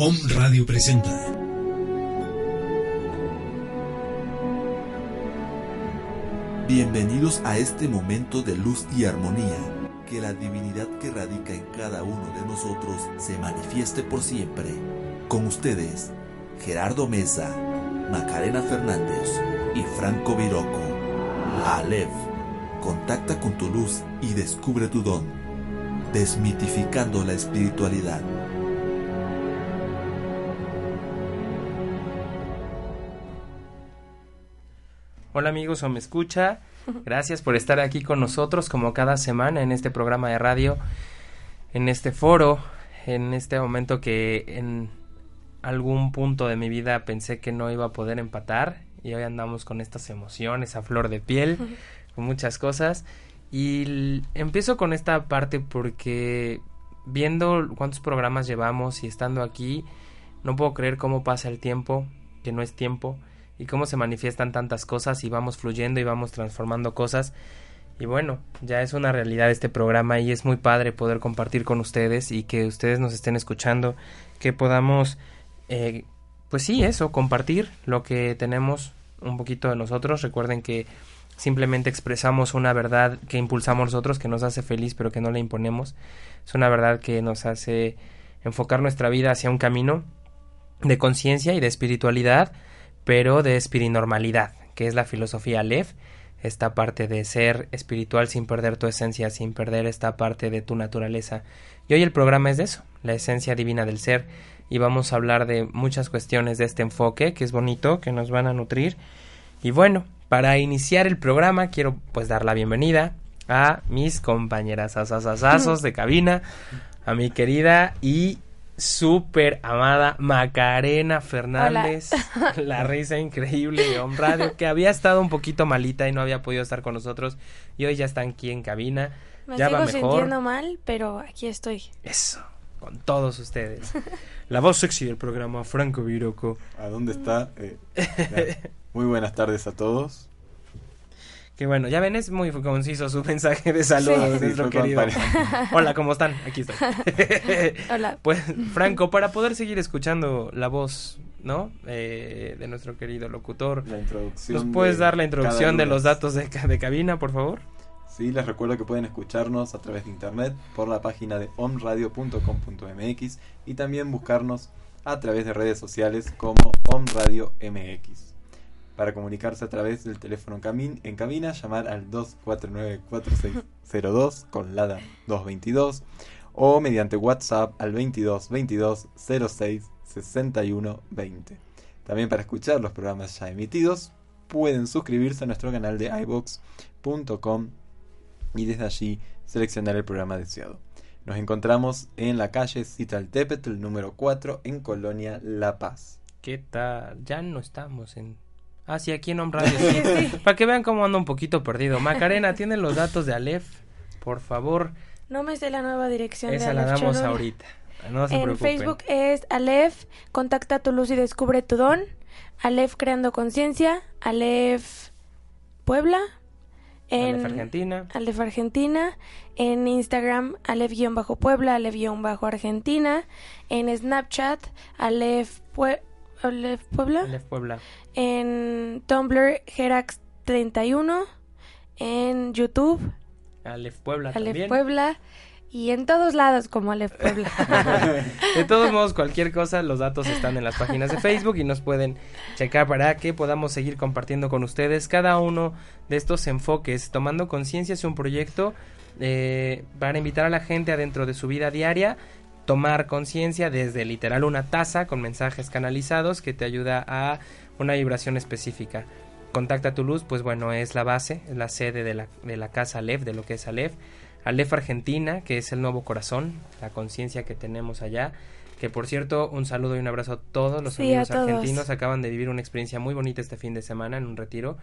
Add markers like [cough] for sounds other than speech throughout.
Om Radio presenta. Bienvenidos a este momento de luz y armonía. Que la divinidad que radica en cada uno de nosotros se manifieste por siempre. Con ustedes, Gerardo Mesa, Macarena Fernández y Franco Viroco. Aleph, contacta con tu luz y descubre tu don. Desmitificando la espiritualidad. Hola amigos o me escucha. Gracias por estar aquí con nosotros como cada semana en este programa de radio, en este foro, en este momento que en algún punto de mi vida pensé que no iba a poder empatar y hoy andamos con estas emociones a flor de piel, con muchas cosas. Y empiezo con esta parte porque viendo cuántos programas llevamos y estando aquí, no puedo creer cómo pasa el tiempo, que no es tiempo y cómo se manifiestan tantas cosas y vamos fluyendo y vamos transformando cosas. Y bueno, ya es una realidad este programa y es muy padre poder compartir con ustedes y que ustedes nos estén escuchando, que podamos, eh, pues sí, eso, compartir lo que tenemos un poquito de nosotros. Recuerden que simplemente expresamos una verdad que impulsamos nosotros, que nos hace feliz, pero que no le imponemos. Es una verdad que nos hace enfocar nuestra vida hacia un camino de conciencia y de espiritualidad pero de espirinormalidad, que es la filosofía Aleph, esta parte de ser espiritual sin perder tu esencia, sin perder esta parte de tu naturaleza. Y hoy el programa es de eso, la esencia divina del ser, y vamos a hablar de muchas cuestiones de este enfoque, que es bonito, que nos van a nutrir. Y bueno, para iniciar el programa quiero pues dar la bienvenida a mis compañeras asasasazos de cabina, a mi querida y súper amada Macarena Fernández, [laughs] la risa increíble de Home Radio, que había estado un poquito malita y no había podido estar con nosotros y hoy ya están aquí en cabina. Me ya sigo va mejor. sintiendo mal, pero aquí estoy. Eso, con todos ustedes. La voz sexy del programa, Franco Viroco. ¿A dónde está? Eh. [laughs] Muy buenas tardes a todos. Que bueno, ya ven, es muy conciso su [laughs] mensaje de saludos, Sí, nuestro querido. [laughs] Hola, ¿cómo están? Aquí estoy. [laughs] Hola. Pues, Franco, para poder seguir escuchando la voz, ¿no? Eh, de nuestro querido locutor, La introducción. ¿nos puedes de dar la introducción de los datos de, ca- de cabina, por favor? Sí, les recuerdo que pueden escucharnos a través de internet por la página de omradio.com.mx y también buscarnos a través de redes sociales como Omradio MX. Para comunicarse a través del teléfono en cabina, llamar al 249-4602 con LADA 222 o mediante WhatsApp al 22 22 06 61 20. También para escuchar los programas ya emitidos, pueden suscribirse a nuestro canal de iBox.com y desde allí seleccionar el programa deseado. Nos encontramos en la calle Citaltépetl número 4 en Colonia La Paz. ¿Qué tal? Ya no estamos en... Ah, sí, aquí en Home Radio. sí. Para que vean cómo ando un poquito perdido. Macarena, ¿tienen los datos de Aleph? Por favor, No me sé la nueva dirección esa de la Aleph damos Cholula. ahorita. No se en preocupen. Facebook es Aleph, contacta tu luz y descubre tu don. Aleph creando conciencia. Aleph Puebla. En Aleph Argentina. Aleph Argentina. En Instagram Aleph-Puebla, Aleph-Argentina. En Snapchat Aleph, Pue- Aleph Puebla. Aleph Puebla. En Tumblr Gerax31. En YouTube Aleph Puebla Aleph también. Puebla. Y en todos lados como Aleph Puebla. [laughs] De todos modos, cualquier cosa, los datos están en las páginas de Facebook y nos pueden checar para que podamos seguir compartiendo con ustedes cada uno de estos enfoques. Tomando conciencia es un proyecto eh, para invitar a la gente adentro de su vida diaria, tomar conciencia desde literal una taza con mensajes canalizados que te ayuda a una vibración específica. Contacta tu luz, pues bueno, es la base, es la sede de la, de la casa Aleph, de lo que es Aleph. Aleph Argentina, que es el nuevo corazón, la conciencia que tenemos allá. Que por cierto, un saludo y un abrazo a todos los Sí, amigos todos. argentinos. Acaban de vivir una experiencia muy bonita este fin de semana en un retiro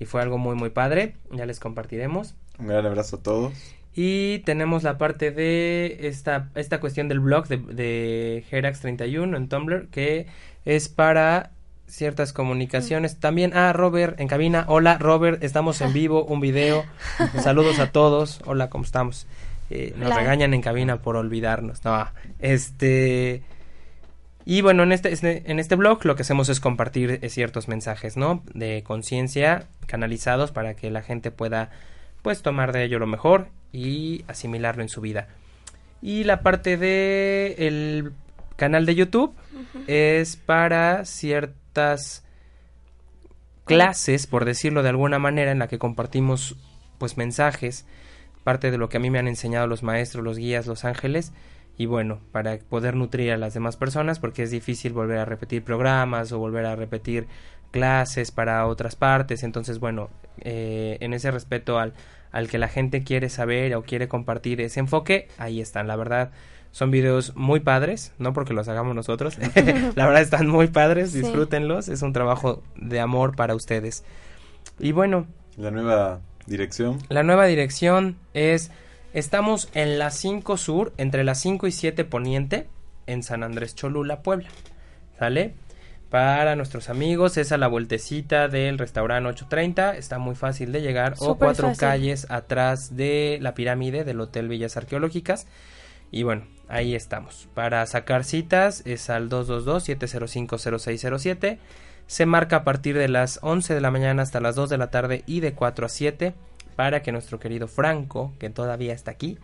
y fue algo muy muy padre. Ya les compartiremos. Un gran abrazo a todos. Y tenemos la parte de esta, esta cuestión del blog de, de Herax31 en Tumblr, que es para ciertas comunicaciones. También, ah, Robert en cabina. Hola, Robert, estamos en vivo, un video. [laughs] Saludos a todos. Hola, ¿cómo estamos? Eh, nos Hola. regañan en cabina por olvidarnos. No, este. Y bueno, en este, este, en este blog lo que hacemos es compartir eh, ciertos mensajes, ¿no? De conciencia canalizados para que la gente pueda, pues, tomar de ello lo mejor y asimilarlo en su vida. Y la parte de el canal de YouTube es para ciertas clases, por decirlo de alguna manera, en la que compartimos pues mensajes, parte de lo que a mí me han enseñado los maestros, los guías, los ángeles, y bueno, para poder nutrir a las demás personas, porque es difícil volver a repetir programas o volver a repetir clases para otras partes, entonces bueno, eh, en ese respeto al, al que la gente quiere saber o quiere compartir ese enfoque, ahí están, la verdad. Son videos muy padres, no porque los hagamos nosotros. [laughs] la verdad están muy padres, disfrútenlos. Es un trabajo de amor para ustedes. Y bueno. La nueva dirección. La nueva dirección es Estamos en la 5 Sur, entre la 5 y 7 Poniente, en San Andrés Cholula, Puebla. ¿Sale? Para nuestros amigos es a la vueltecita del restaurante 830, está muy fácil de llegar, o cuatro calles atrás de la pirámide del Hotel Villas Arqueológicas. Y bueno, ahí estamos. Para sacar citas es al 222-705-0607. Se marca a partir de las 11 de la mañana hasta las 2 de la tarde y de 4 a 7 para que nuestro querido Franco, que todavía está aquí,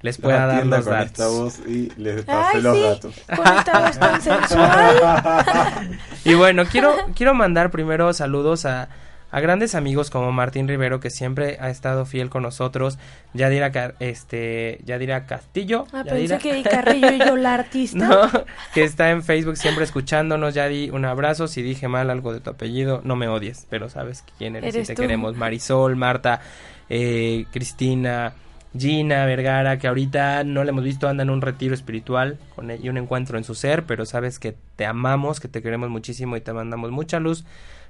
les pueda dar los con datos. Esta voz y les pase los datos. [laughs] y bueno, quiero, quiero mandar primero saludos a, a grandes amigos como Martín Rivero que siempre ha estado fiel con nosotros, Yadira este Yadira Castillo, ah, pensé que [laughs] Carrillo y yo la artista, que está en Facebook siempre escuchándonos, Yadi, un abrazo, si dije mal algo de tu apellido, no me odies, pero sabes quién eres, y te queremos, Marisol, Marta, eh, Cristina, Gina Vergara, que ahorita no le hemos visto, anda en un retiro espiritual con y un encuentro en su ser, pero sabes que te amamos, que te queremos muchísimo y te mandamos mucha luz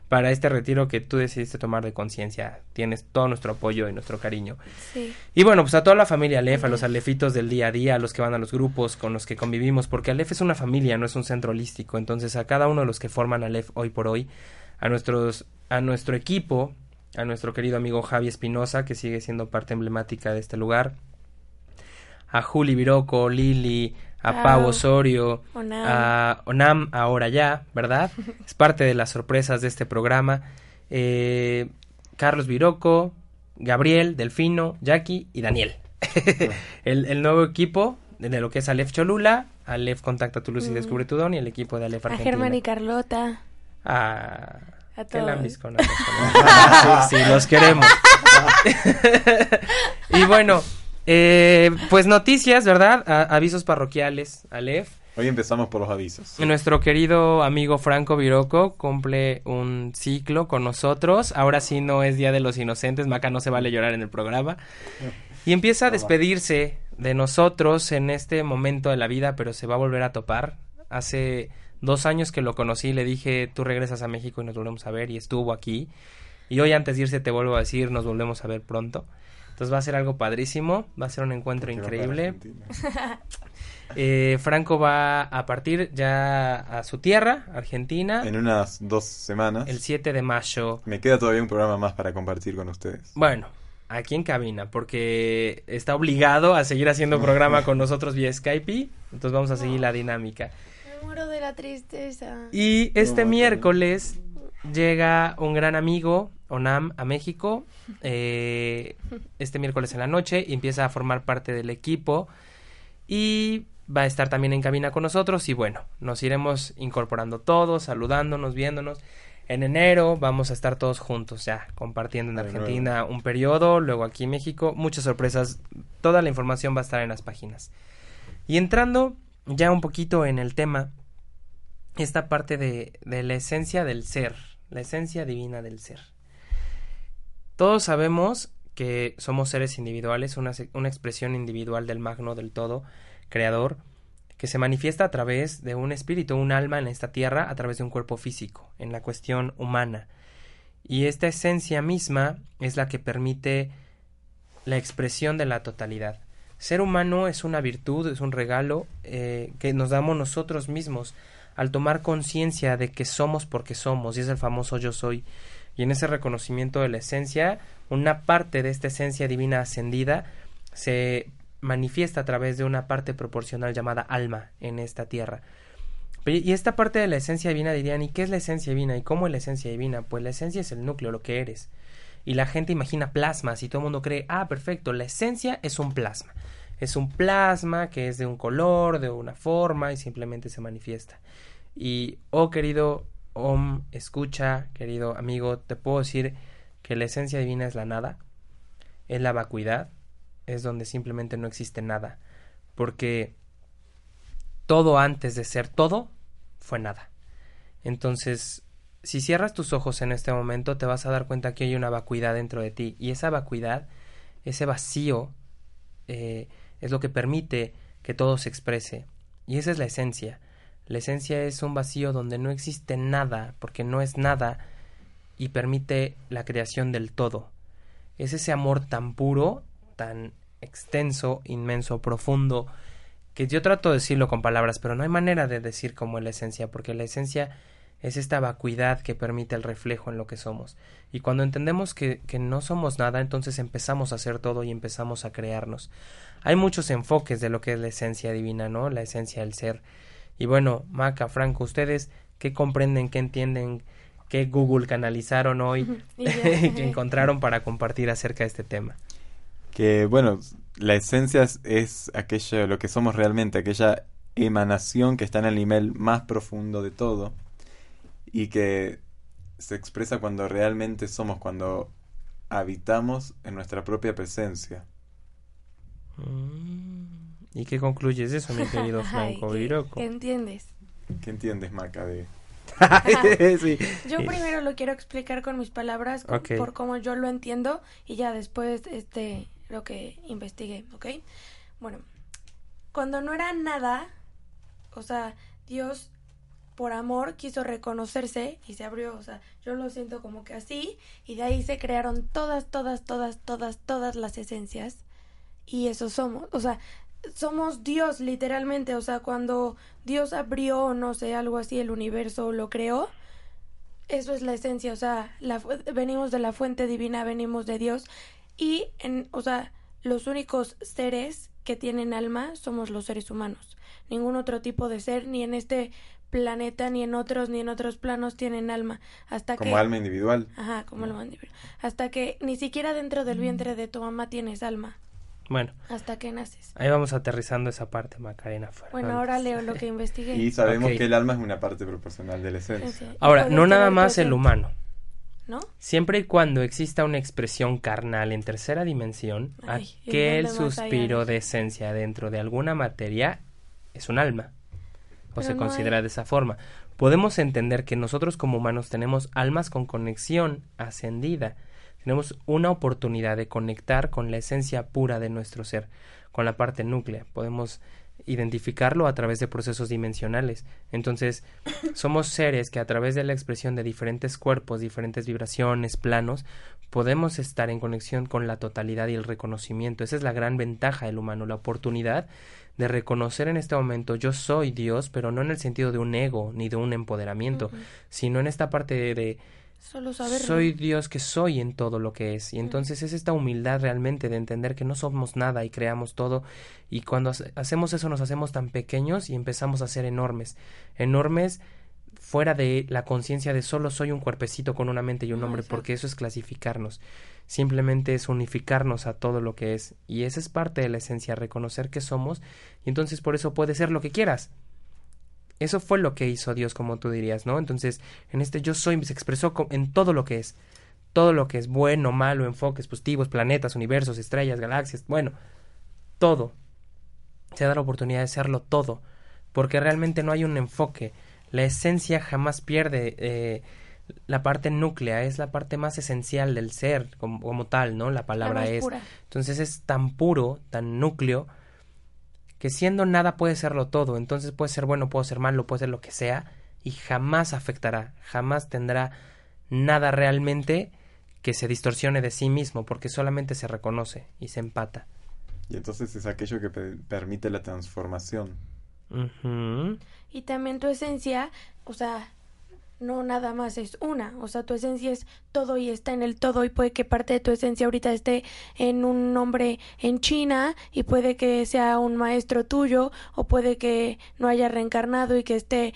para este retiro que tú decidiste tomar de conciencia. Tienes todo nuestro apoyo y nuestro cariño. Sí. Y bueno, pues a toda la familia Alef, a los alefitos del día a día, a los que van a los grupos con los que convivimos, porque Alef es una familia, no es un centro holístico. Entonces, a cada uno de los que forman Alef hoy por hoy, a nuestros, a nuestro equipo, a nuestro querido amigo Javi Espinosa, que sigue siendo parte emblemática de este lugar, a Juli Viroco, Lili, a Pau Osorio, a Onam ahora ya, ¿verdad? [laughs] es parte de las sorpresas de este programa. Eh, Carlos Viroco, Gabriel, Delfino, Jackie y Daniel. [laughs] el, nuevo equipo de lo que es Alef Cholula, Alef Contacta tu luz y mm. descubre tu don y el equipo de Alef Argentina. A Germán y Carlota. A... A todos. Con [laughs] sí, los queremos. [laughs] y bueno, eh, pues noticias, ¿verdad? avisos parroquiales, Alef. Hoy empezamos por los avisos. Nuestro querido amigo Franco Viroco cumple un ciclo con nosotros. Ahora sí no es Día de los Inocentes, Maca no se vale llorar en el programa. Y empieza a despedirse de nosotros en este momento de la vida, pero se va a volver a topar. Hace dos años que lo conocí, le dije, tú regresas a México y nos volvemos a ver, y estuvo aquí. Y hoy antes de irse te vuelvo a decir, nos volvemos a ver pronto. Entonces va a ser algo padrísimo, va a ser un encuentro increíble. [laughs] eh, Franco va a partir ya a su tierra, Argentina. En unas dos semanas. El 7 de mayo. Me queda todavía un programa más para compartir con ustedes. Bueno, aquí en cabina, porque está obligado a seguir haciendo programa [laughs] con nosotros vía Skype. Entonces vamos a seguir la dinámica. Me muero de la tristeza. Y este miércoles llega un gran amigo, Onam, a México, eh, este miércoles en la noche, y empieza a formar parte del equipo y va a estar también en cabina con nosotros y bueno, nos iremos incorporando todos, saludándonos, viéndonos. En enero vamos a estar todos juntos ya, compartiendo en Argentina un periodo, luego aquí en México, muchas sorpresas, toda la información va a estar en las páginas. Y entrando ya un poquito en el tema, esta parte de, de la esencia del ser, la esencia divina del ser. Todos sabemos que somos seres individuales, una, una, expresión individual del magno del todo, creador, que se manifiesta a través de un espíritu, un alma en esta tierra, a través de un cuerpo físico, en la cuestión humana. Y esta esencia misma es la que permite la expresión de la totalidad. Ser humano es una virtud, es un regalo eh, que nos damos nosotros mismos al tomar conciencia de que somos porque somos, y es el famoso yo soy. Y en ese reconocimiento de la esencia, una parte de esta esencia divina ascendida se manifiesta a través de una parte proporcional llamada alma en esta tierra. Y esta parte de la esencia divina dirían, ¿y qué es la esencia divina? ¿Y cómo es la esencia divina? Pues la esencia es el núcleo, lo que eres. Y la gente imagina plasmas y todo el mundo cree, ah, perfecto, la esencia es un plasma. Es un plasma que es de un color, de una forma y simplemente se manifiesta. Y, oh querido Om, escucha, querido amigo, te puedo decir que la esencia divina es la nada, es la vacuidad, es donde simplemente no existe nada, porque todo antes de ser todo fue nada. Entonces, si cierras tus ojos en este momento, te vas a dar cuenta que hay una vacuidad dentro de ti, y esa vacuidad, ese vacío, eh, es lo que permite que todo se exprese, y esa es la esencia. La esencia es un vacío donde no existe nada, porque no es nada, y permite la creación del todo. Es ese amor tan puro, tan extenso, inmenso, profundo, que yo trato de decirlo con palabras, pero no hay manera de decir cómo es la esencia, porque la esencia es esta vacuidad que permite el reflejo en lo que somos. Y cuando entendemos que, que no somos nada, entonces empezamos a hacer todo y empezamos a crearnos. Hay muchos enfoques de lo que es la esencia divina, ¿no? La esencia del ser. Y bueno, Maca, Franco, ustedes qué comprenden, qué entienden, qué Google canalizaron hoy, [laughs] que encontraron para compartir acerca de este tema. Que bueno, la esencia es, aquello, lo que somos realmente, aquella emanación que está en el nivel más profundo de todo y que se expresa cuando realmente somos, cuando habitamos en nuestra propia presencia. Mm. ¿Y qué concluyes de eso, mi querido [laughs] Franco ¿qué, entiendes? ¿Qué entiendes, Maca, de...? [laughs] [laughs] Yo primero lo quiero explicar con mis palabras, por cómo yo lo entiendo, y ya después este lo que investigué, ¿ok? Bueno, cuando no era nada, o sea, Dios por amor quiso reconocerse y se abrió, o sea, yo lo siento como que así, y de ahí se crearon todas, todas, todas, todas, todas las esencias, y eso somos, o sea, somos Dios literalmente, o sea, cuando Dios abrió, no sé, algo así, el universo lo creó, eso es la esencia, o sea, venimos de la fuente divina, venimos de Dios y, en, o sea, los únicos seres que tienen alma somos los seres humanos. Ningún otro tipo de ser, ni en este planeta, ni en otros, ni en otros planos tienen alma. Hasta como alma individual. Ajá, como alma individual. Hasta que ni siquiera dentro del vientre de tu mamá tienes alma. Bueno. Hasta que naces. Ahí vamos aterrizando esa parte, Macarena. Bueno, ahora leo lo que [laughs] investigué. Y sabemos que el alma es una parte proporcional de la esencia. Ahora, no nada más el humano. ¿No? Siempre y cuando exista una expresión carnal en tercera dimensión, aquel suspiro de esencia dentro de alguna materia es un alma. O se considera de esa forma. Podemos entender que nosotros como humanos tenemos almas con conexión ascendida tenemos una oportunidad de conectar con la esencia pura de nuestro ser, con la parte núclea. Podemos identificarlo a través de procesos dimensionales. Entonces, somos seres que a través de la expresión de diferentes cuerpos, diferentes vibraciones, planos, podemos estar en conexión con la totalidad y el reconocimiento. Esa es la gran ventaja del humano, la oportunidad de reconocer en este momento yo soy Dios, pero no en el sentido de un ego ni de un empoderamiento, sino en esta parte de Solo saberlo. Soy Dios que soy en todo lo que es. Y entonces es esta humildad realmente de entender que no somos nada y creamos todo. Y cuando hacemos eso nos hacemos tan pequeños y empezamos a ser enormes. Enormes fuera de la conciencia de solo soy un cuerpecito con una mente y un nombre, porque eso es clasificarnos. Simplemente es unificarnos a todo lo que es. Y esa es parte de la esencia, reconocer que somos. Y entonces por eso puede ser lo que quieras. Eso fue lo que hizo Dios, como tú dirías, ¿no? Entonces, en este yo soy se expresó en todo lo que es. Todo lo que es bueno, malo, enfoques positivos, planetas, universos, estrellas, galaxias, bueno, todo. Se da la oportunidad de serlo todo, porque realmente no hay un enfoque. La esencia jamás pierde eh, la parte núclea, es la parte más esencial del ser como, tal, ¿no? La palabra es. Entonces es tan puro, tan núcleo, que siendo nada puede serlo todo, entonces puede ser bueno, puede ser malo, puede ser lo que sea, y jamás afectará, jamás tendrá nada realmente que se distorsione de sí mismo, porque solamente se reconoce y se empata. Y entonces es aquello que permite la transformación. Y también tu esencia, o sea, no nada más es una, o sea, tu esencia es todo y está en el todo y puede que parte de tu esencia ahorita esté en un nombre en China y puede que sea un maestro tuyo o puede que no haya reencarnado y que esté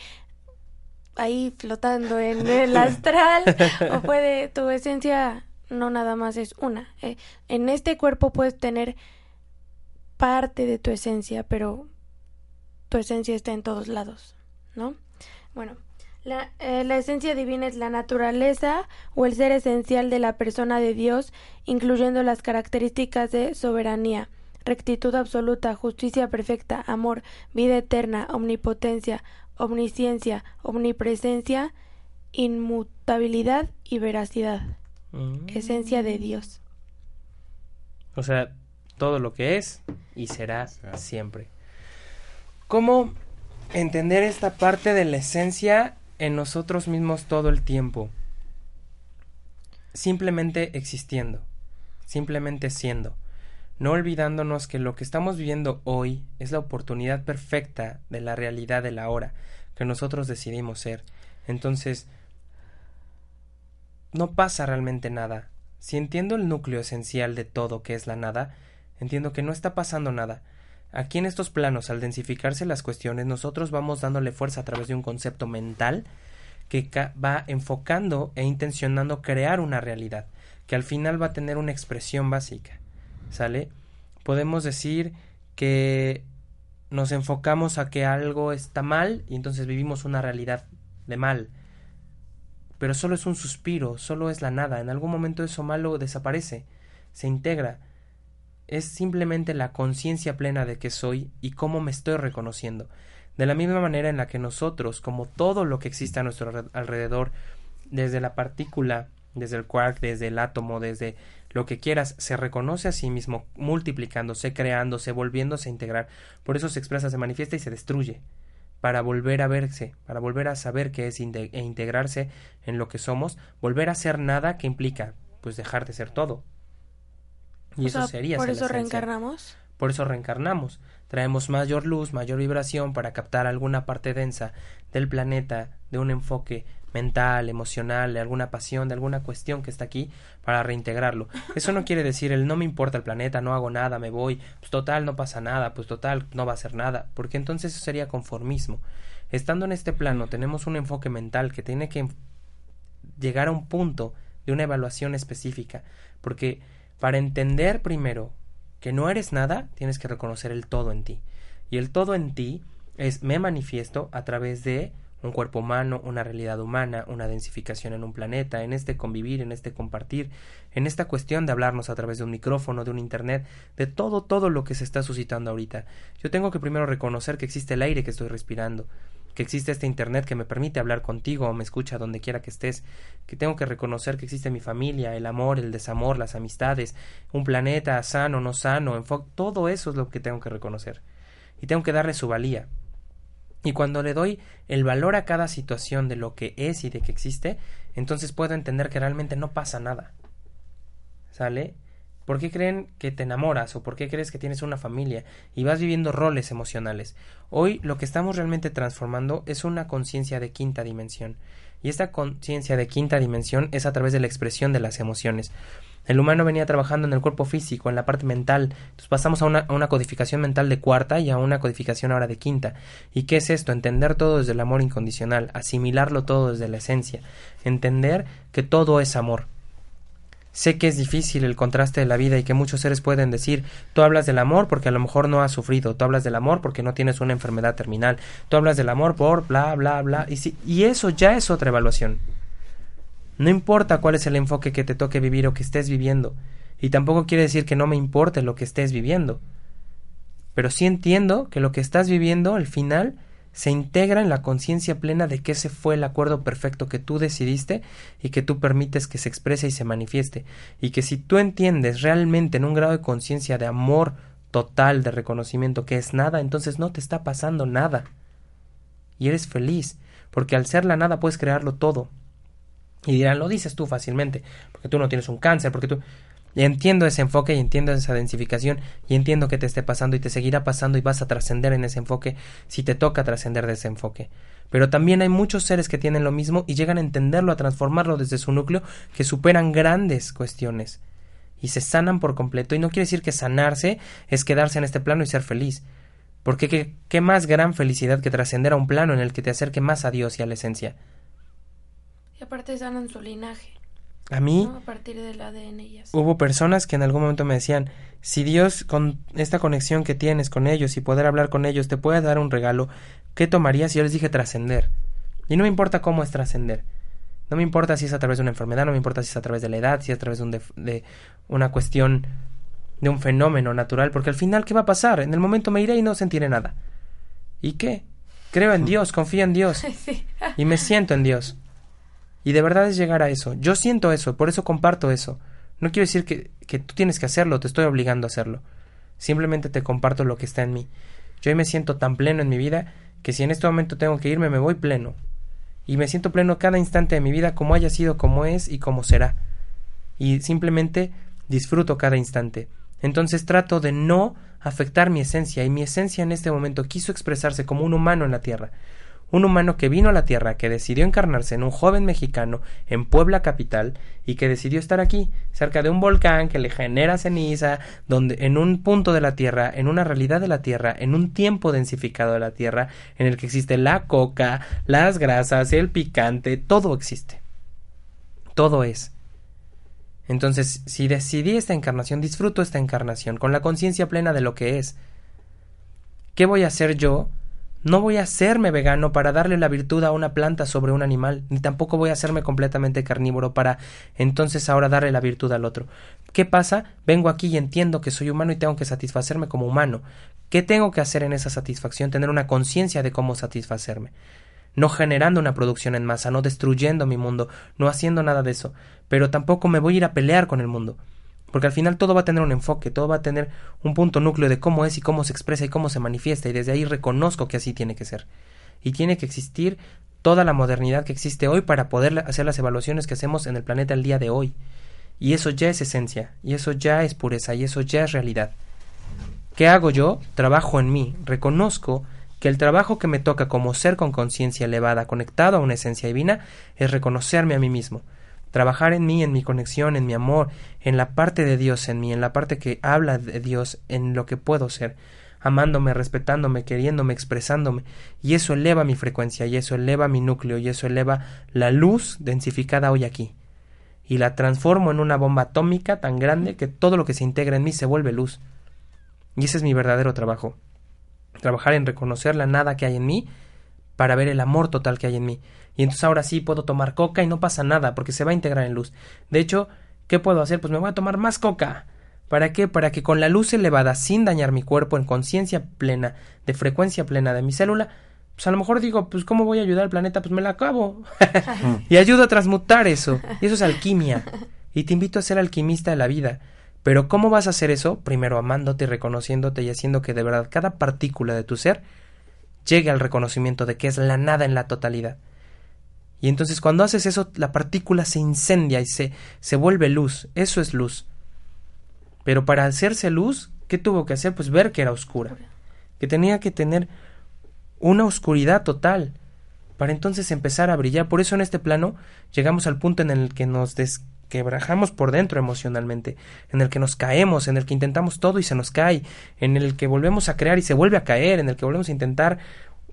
ahí flotando en el [laughs] astral o puede tu esencia no nada más es una. Eh, en este cuerpo puedes tener parte de tu esencia, pero tu esencia está en todos lados, ¿no? Bueno, la, eh, la, esencia divina es la naturaleza o el ser esencial de la persona de Dios, incluyendo las características de soberanía, rectitud absoluta, justicia perfecta, amor, vida eterna, omnipotencia, omnisciencia, omnipresencia, inmutabilidad y veracidad. Mm. Esencia de Dios. O sea, todo lo que es y será siempre. ¿Cómo entender esta parte de la esencia en nosotros mismos todo el tiempo? Simplemente existiendo, simplemente siendo, no olvidándonos que lo que estamos viviendo hoy es la oportunidad perfecta de la realidad de la hora que nosotros decidimos ser. Entonces, no pasa realmente nada. Si entiendo el núcleo esencial de todo que es la nada, entiendo que no está pasando nada. Aquí en estos planos, al densificarse las cuestiones, nosotros vamos dándole fuerza a través de un concepto mental que va enfocando e intencionando crear una realidad, que al final va a tener una expresión básica. ¿Sale? Podemos decir que nos enfocamos a que algo está mal y entonces vivimos una realidad de mal pero solo es un suspiro, solo es la nada, en algún momento eso malo desaparece, se integra, es simplemente la conciencia plena de que soy y cómo me estoy reconociendo. De la misma manera en la que nosotros, como todo lo que existe a nuestro alrededor, desde la partícula, desde el quark, desde el átomo, desde lo que quieras, se reconoce a sí mismo, multiplicándose, creándose, volviéndose a integrar. Por eso se expresa, se manifiesta y se destruye para volver a verse, para volver a saber qué es e integrarse en lo que somos, volver a ser nada que implica pues dejar de ser todo. Y eso sería por eso reencarnamos. Por eso reencarnamos. Traemos mayor luz, mayor vibración para captar alguna parte densa del planeta de un enfoque mental, emocional, de alguna pasión, de alguna cuestión que está aquí para reintegrarlo. Eso no quiere decir el no me importa el planeta, no hago nada, me voy, pues total no pasa nada, pues total no va a ser nada, porque entonces eso sería conformismo. Estando en este plano tenemos un enfoque mental que tiene que llegar a un punto de una evaluación específica, porque para entender primero que no eres nada, tienes que reconocer el todo en ti. Y el todo en ti es me manifiesto a través de un cuerpo humano, una realidad humana, una densificación en un planeta, en este convivir, en este compartir, en esta cuestión de hablarnos a través de un micrófono, de un internet, de todo, todo lo que se está suscitando ahorita. Yo tengo que primero reconocer que existe el aire que estoy respirando, que existe este internet que me permite hablar contigo o me escucha donde quiera que estés, que tengo que reconocer que existe mi familia, el amor, el desamor, las amistades, un planeta sano, no sano, todo eso es lo que tengo que reconocer. Y tengo que darle su valía. Y cuando le doy el valor a cada situación de lo que es y de que existe, entonces puedo entender que realmente no pasa nada. ¿Sale? ¿Por qué creen que te enamoras o por qué crees que tienes una familia y vas viviendo roles emocionales? Hoy lo que estamos realmente transformando es una conciencia de quinta dimensión. Y esta conciencia de quinta dimensión es a través de la expresión de las emociones. El humano venía trabajando en el cuerpo físico, en la parte mental. Entonces pasamos a una, una, codificación mental de cuarta y a una codificación ahora de quinta. ¿Y qué es esto? Entender todo desde el amor incondicional, asimilarlo todo desde la esencia, entender que todo es amor. Sé que es difícil el contraste de la vida y que muchos seres pueden decir, tú hablas del amor porque a lo mejor no has sufrido, tú hablas del amor porque no tienes una enfermedad terminal, tú hablas del amor por bla, bla, bla, y, si, y eso ya es otra evaluación. No importa cuál es el enfoque que te toque vivir o que estés viviendo, y tampoco quiere decir que no me importe lo que estés viviendo. Pero sí entiendo que lo que estás viviendo al final se integra en la conciencia plena de que ese fue el acuerdo perfecto que tú decidiste y que tú permites que se exprese y se manifieste, y que si tú entiendes realmente en un grado de conciencia de amor total, de reconocimiento que es nada, entonces no te está pasando nada. Y eres feliz, porque al ser la nada puedes crearlo todo. Y dirán, lo dices tú fácilmente, porque tú no tienes un cáncer, porque tú... Y entiendo ese enfoque y entiendo esa densificación y entiendo que te esté pasando y te seguirá pasando y vas a trascender en ese enfoque si te toca trascender de ese enfoque. Pero también hay muchos seres que tienen lo mismo y llegan a entenderlo, a transformarlo desde su núcleo, que superan grandes cuestiones y se sanan por completo. Y no quiere decir que sanarse es quedarse en este plano y ser feliz. Porque qué, qué más gran felicidad que trascender a un plano en el que te acerque más a Dios y a la esencia. Y aparte sanan su linaje. A mí, a partir del ADN y hubo personas que en algún momento me decían, si Dios con esta conexión que tienes con ellos y poder hablar con ellos te puede dar un regalo, ¿qué tomarías? Y yo les dije trascender. Y no me importa cómo es trascender. No me importa si es a través de una enfermedad, no me importa si es a través de la edad, si es a través de, un de una cuestión de un fenómeno natural, porque al final, ¿qué va a pasar? En el momento me iré y no sentiré nada. ¿Y qué? Creo en [laughs] Dios, confío en Dios. [laughs] Y me siento en Dios. Y de verdad es llegar a eso. Yo siento eso, por eso comparto eso. No quiero decir que, que tú tienes que hacerlo, te estoy obligando a hacerlo. Simplemente te comparto lo que está en mí. Yo hoy me siento tan pleno en mi vida que si en este momento tengo que irme, me voy pleno. Y me siento pleno cada instante de mi vida como haya sido, como es y como será. Y simplemente disfruto cada instante. Entonces trato de no afectar mi esencia y mi esencia en este momento quiso expresarse como un humano en la Tierra, un humano que vino a la Tierra, que decidió encarnarse en un joven mexicano en Puebla capital y que decidió estar aquí, cerca de un volcán que le genera ceniza, donde en un punto de la Tierra, en una realidad de la Tierra, en un tiempo densificado de la Tierra, en el que existe la coca, las grasas, el picante, todo existe. Todo es. Entonces, si decidí esta encarnación, disfruto esta encarnación con la conciencia plena de lo que es. ¿Qué voy a hacer yo no voy a hacerme vegano para darle la virtud a una planta sobre un animal, ni tampoco voy a hacerme completamente carnívoro para entonces ahora darle la virtud al otro. ¿Qué pasa? Vengo aquí y entiendo que soy humano y tengo que satisfacerme como humano. ¿Qué tengo que hacer en esa satisfacción? Tener una conciencia de cómo satisfacerme. No generando una producción en masa, no destruyendo mi mundo, no haciendo nada de eso, pero tampoco me voy a ir a pelear con el mundo. Porque al final todo va a tener un enfoque, todo va a tener un punto núcleo de cómo es y cómo se expresa y cómo se manifiesta, y desde ahí reconozco que así tiene que ser. Y tiene que existir toda la modernidad que existe hoy para poder hacer las evaluaciones que hacemos en el planeta el día de hoy. Y eso ya es esencia, y eso ya es pureza, y eso ya es realidad. ¿Qué hago yo? Trabajo en mí, reconozco que el trabajo que me toca como ser con conciencia elevada, conectado a una esencia divina, es reconocerme a mí mismo, trabajar en mí, en mi conexión, en mi amor, en la parte de Dios en mí, en la parte que habla de Dios, en lo que puedo ser, amándome, respetándome, queriéndome, expresándome, y eso eleva mi frecuencia, y eso eleva mi núcleo, y eso eleva la luz densificada hoy aquí, y la transformo en una bomba atómica tan grande que todo lo que se integra en mí se vuelve luz. Y ese es mi verdadero trabajo. Trabajar en reconocer la nada que hay en mí para ver el amor total que hay en mí. Y entonces ahora sí puedo tomar coca y no pasa nada porque se va a integrar en luz. De hecho, ¿qué puedo hacer? Pues me voy a tomar más coca. ¿Para qué? Para que con la luz elevada, sin dañar mi cuerpo, en conciencia plena, de frecuencia plena de mi célula, pues a lo mejor digo, pues ¿cómo voy a ayudar al planeta? Pues me la acabo. [laughs] [laughs] y ayudo a transmutar eso. Y eso es alquimia. Y te invito a ser alquimista de la vida. Pero ¿cómo vas a hacer eso? Primero amándote, reconociéndote y haciendo que de verdad cada partícula de tu ser llegue al reconocimiento de que es la nada en la totalidad. Y entonces cuando haces eso, la partícula se incendia y se, se vuelve luz. Eso es luz. Pero para hacerse luz, ¿qué tuvo que hacer? Pues ver que era oscura. Que tenía que tener una oscuridad total para entonces empezar a brillar. Por eso en este plano llegamos al punto en el que nos desquebrajamos por dentro emocionalmente, en el que nos caemos, en el que intentamos todo y se nos cae, en el que volvemos a crear y se vuelve a caer, en el que volvemos a intentar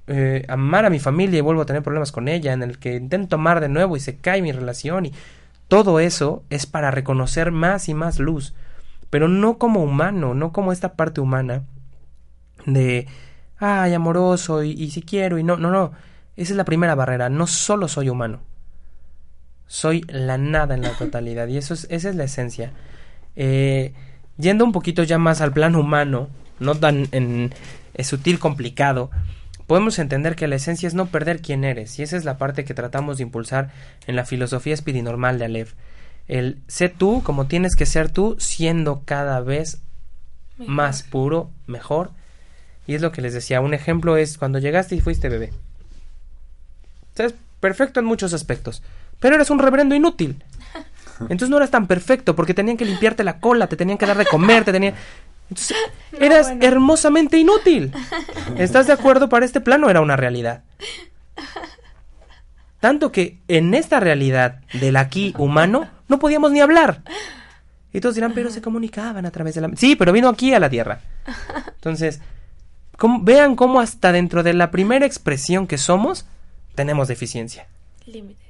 eh, amar a mi familia y vuelvo a tener problemas con ella, en el que intento amar de nuevo y se cae mi relación y todo eso es para reconocer más y más luz, pero no como humano, no como esta parte humana de ay amoroso y, si quiero y no, no, no, esa es la primera barrera, no solo soy humano, soy la nada en la totalidad y eso es, esa es la esencia. Eh, yendo un poquito ya más al plano humano, no tan en, sutil, complicado, podemos entender que la esencia es no perder quién eres, y esa es la parte que tratamos de impulsar en la filosofía espirinormal de Aleph. El sé tú como tienes que ser tú, siendo cada vez más puro, mejor. Y es lo que les decía, un ejemplo es cuando llegaste y fuiste bebé. Estás perfecto en muchos aspectos, pero eres un reverendo inútil. Entonces no eras tan perfecto porque tenían que limpiarte la cola, te tenían que dar de comer, te tenían... Entonces, eras hermosamente inútil. ¿Estás de acuerdo? Para este plano era una realidad. Tanto que en esta realidad del aquí humano no podíamos ni hablar. Y todos dirán, pero se comunicaban a través de la... Sí, pero vino aquí a la Tierra. Entonces, vean cómo hasta dentro de la primera expresión que somos, tenemos deficiencia. Límites.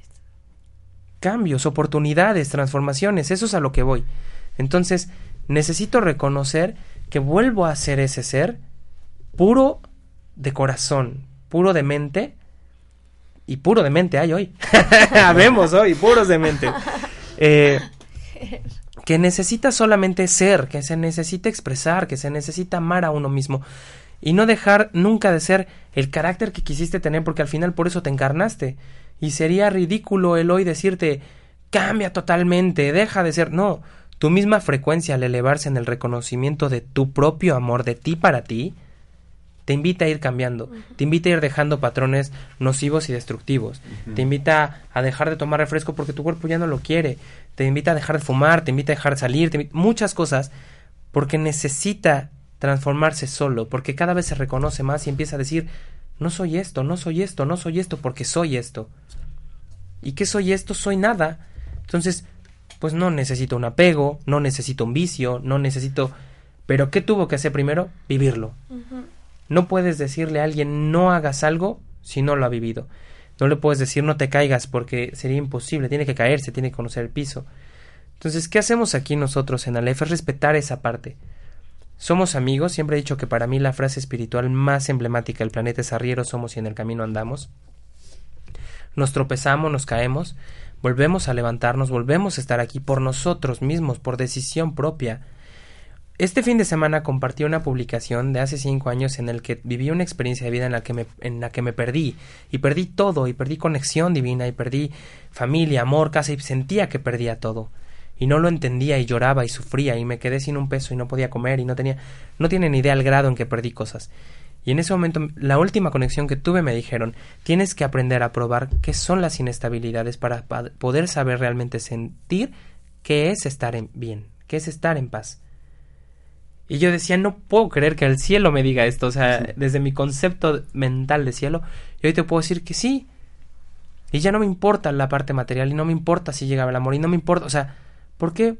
Cambios, oportunidades, transformaciones, eso es a lo que voy. Entonces, necesito reconocer que vuelvo a ser ese ser puro de corazón, puro de mente, y puro de mente hay hoy. [laughs] Vemos hoy, puros de mente. [laughs] Eh, [laughs] que necesita solamente ser, que se necesita expresar, que se necesita amar a uno mismo y no dejar nunca de ser el carácter que quisiste tener porque al final por eso te encarnaste. Y sería ridículo el hoy decirte cambia totalmente, deja de ser. No, tu misma frecuencia al elevarse en el reconocimiento de tu propio amor de ti para ti, te invita a ir cambiando, te invita a ir dejando patrones nocivos y destructivos, te invita a dejar de tomar refresco porque tu cuerpo ya no lo quiere, te invita a dejar de fumar, te invita a dejar de salir, muchas cosas, porque necesita transformarse solo, porque cada vez se reconoce más y empieza a decir, no soy esto, no soy esto, no soy esto, porque soy esto. ¿Y qué soy esto? Soy nada. Entonces, pues no necesito un apego, no necesito un vicio, no necesito... Pero ¿qué tuvo que hacer primero? Vivirlo. No puedes decirle a alguien no hagas algo si no lo ha vivido. No le puedes decir no te caigas porque sería imposible, tiene que caerse, tiene que conocer el piso. Entonces, ¿qué hacemos aquí nosotros en Aleph? Es respetar esa parte. Somos amigos, siempre he dicho que para mí la frase espiritual más emblemática del planeta es arriero somos y en el camino andamos. Nos tropezamos, nos caemos, volvemos a levantarnos, volvemos a estar aquí por nosotros mismos, por decisión propia. Este fin de semana compartí una publicación de hace cinco años en el que viví una experiencia de vida en la que me, en la que me perdí. Y perdí todo, y perdí conexión divina, y perdí familia, amor, casa, y sentía que perdía todo. Y no lo entendía, y lloraba, y sufría, y me quedé sin un peso, y no podía comer, y no tenía... No tienen idea el grado en que perdí cosas. Y en ese momento, la última conexión que tuve me dijeron, tienes que aprender a probar qué son las inestabilidades para poder saber realmente sentir qué es estar en bien, qué es estar en paz. Y yo decía, no puedo creer que el cielo me diga esto. O sea, desde mi concepto mental de cielo, yo hoy te puedo decir que sí. Y ya no me importa la parte material y no me importa si llegaba el amor y no me importa, o sea, ¿por qué?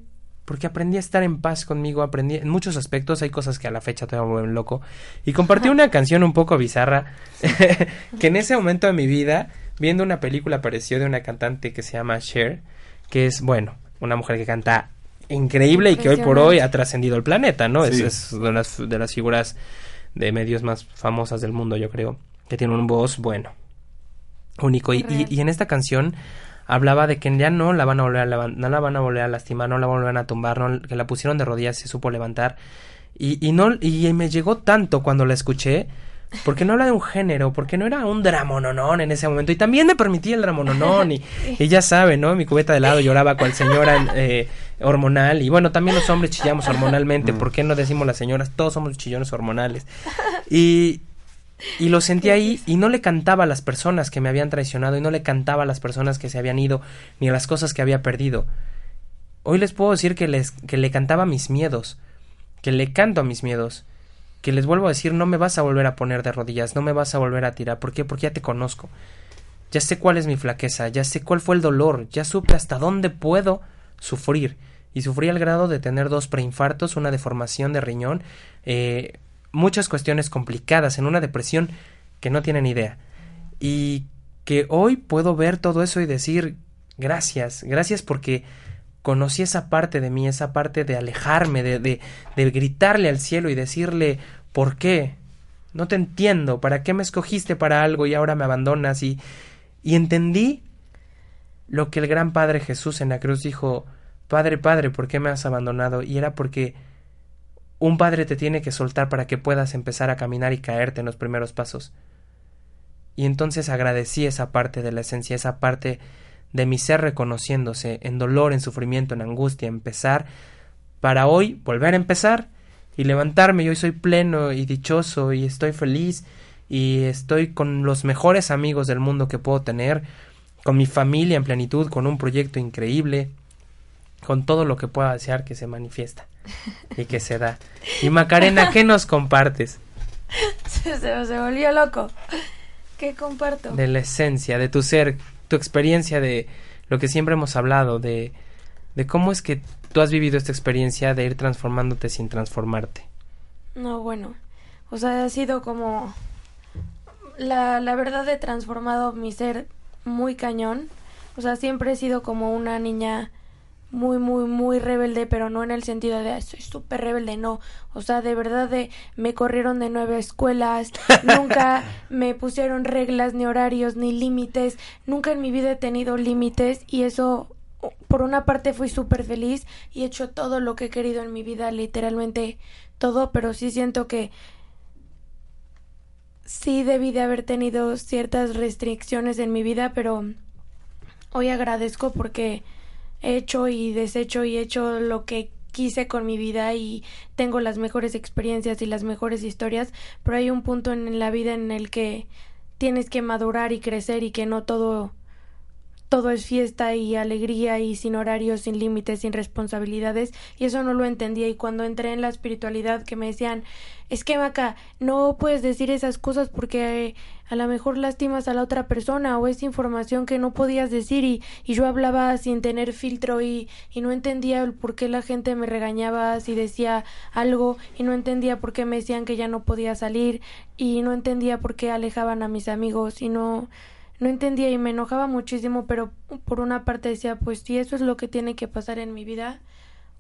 Porque aprendí a estar en paz conmigo, aprendí en muchos aspectos, hay cosas que a la fecha te vuelven loco. Y compartí una canción un poco bizarra [laughs] que en ese momento de mi vida, viendo una película apareció de una cantante que se llama Cher, que es, bueno, una mujer que canta increíble y que hoy por hoy ha trascendido el planeta, ¿no? Es, de, las, de las figuras de medios más famosas del mundo, yo creo, que tiene un voz, bueno, único. Y, y, en esta canción hablaba de que ya no la van a volver a no la van a volver a lastimar, no la van a tumbar, no, que la pusieron de rodillas, se supo levantar. Y, y no, y me llegó tanto cuando la escuché, porque no habla de un género, porque no era un dramononón en ese momento. Y también me permitía el dramononón. Y, [laughs] y ya sabe, ¿no? Mi cubeta de helado lloraba cual señora eh, hormonal. Y bueno, también los hombres chillamos hormonalmente. Mm. ¿Por qué no decimos las señoras? Todos somos chillones hormonales. [laughs] Y, y lo sentí ahí y no le cantaba a las personas que me habían traicionado y no le cantaba a las personas que se habían ido ni a las cosas que había perdido. Hoy les puedo decir que, les, que le cantaba a mis miedos, que le canto a mis miedos que les vuelvo a decir, no me vas a volver a poner de rodillas, no me vas a volver a tirar. ¿Por qué? Porque ya te conozco. Ya sé cuál es mi flaqueza, ya sé cuál fue el dolor, ya supe hasta dónde puedo sufrir. Y sufrí al grado de tener dos preinfartos, una deformación de riñón, eh, muchas cuestiones complicadas, en una depresión que no tienen idea. Y que hoy puedo ver todo eso y decir gracias, gracias porque conocí esa parte de mí, esa parte de alejarme, de, de, de, gritarle al cielo y decirle ¿por qué? No te entiendo, ¿para qué me escogiste para algo y ahora me abandonas? Y, y entendí lo que el gran Padre Jesús en la cruz dijo, Padre, Padre, ¿por qué me has abandonado? Y era porque un padre te tiene que soltar para que puedas empezar a caminar y caerte en los primeros pasos. Y entonces agradecí esa parte de la esencia, esa parte de mi ser reconociéndose en dolor, en sufrimiento, en angustia, empezar para hoy volver a empezar y levantarme. Yo hoy soy pleno y dichoso y estoy feliz y estoy con los mejores amigos del mundo que puedo tener, con mi familia en plenitud, con un proyecto increíble, con todo lo que pueda desear que se manifiesta y que se da. Y Macarena, ¿qué nos compartes? [laughs] Se, se volvió loco. ¿Qué comparto? De la esencia, de tu ser, tu experiencia de lo que siempre hemos hablado, de, de cómo es que tú has vivido esta experiencia de ir transformándote sin transformarte. No, bueno, O sea, ha sido como... La, la verdad he transformado mi ser muy cañón. O sea, siempre he sido como una niña muy, muy, muy rebelde, pero no en el sentido de soy súper rebelde, no. O sea, de verdad de, me corrieron de nueve escuelas, [laughs] nunca me pusieron reglas, ni horarios, ni límites, nunca en mi vida he tenido límites y eso, por una parte fui súper feliz y he hecho todo lo que he querido en mi vida, literalmente todo, pero sí siento que sí debí de haber tenido ciertas restricciones en mi vida, pero hoy agradezco porque hecho y deshecho y hecho lo que quise con mi vida y tengo las mejores experiencias y las mejores historias, pero hay un punto en la vida en el que tienes que madurar y crecer y que no todo todo es fiesta y alegría y sin horarios, sin límites, sin responsabilidades. Y eso no lo entendía. Y cuando entré en la espiritualidad que me decían es que Maca no puedes decir esas cosas porque a lo mejor lastimas a la otra persona o es información que no podías decir y, y yo hablaba sin tener filtro y, y no entendía el por qué la gente me regañaba si decía algo y no entendía por qué me decían que ya no podía salir y no entendía por qué alejaban a mis amigos y no no entendía y me enojaba muchísimo, pero por una parte decía, pues si eso es lo que tiene que pasar en mi vida,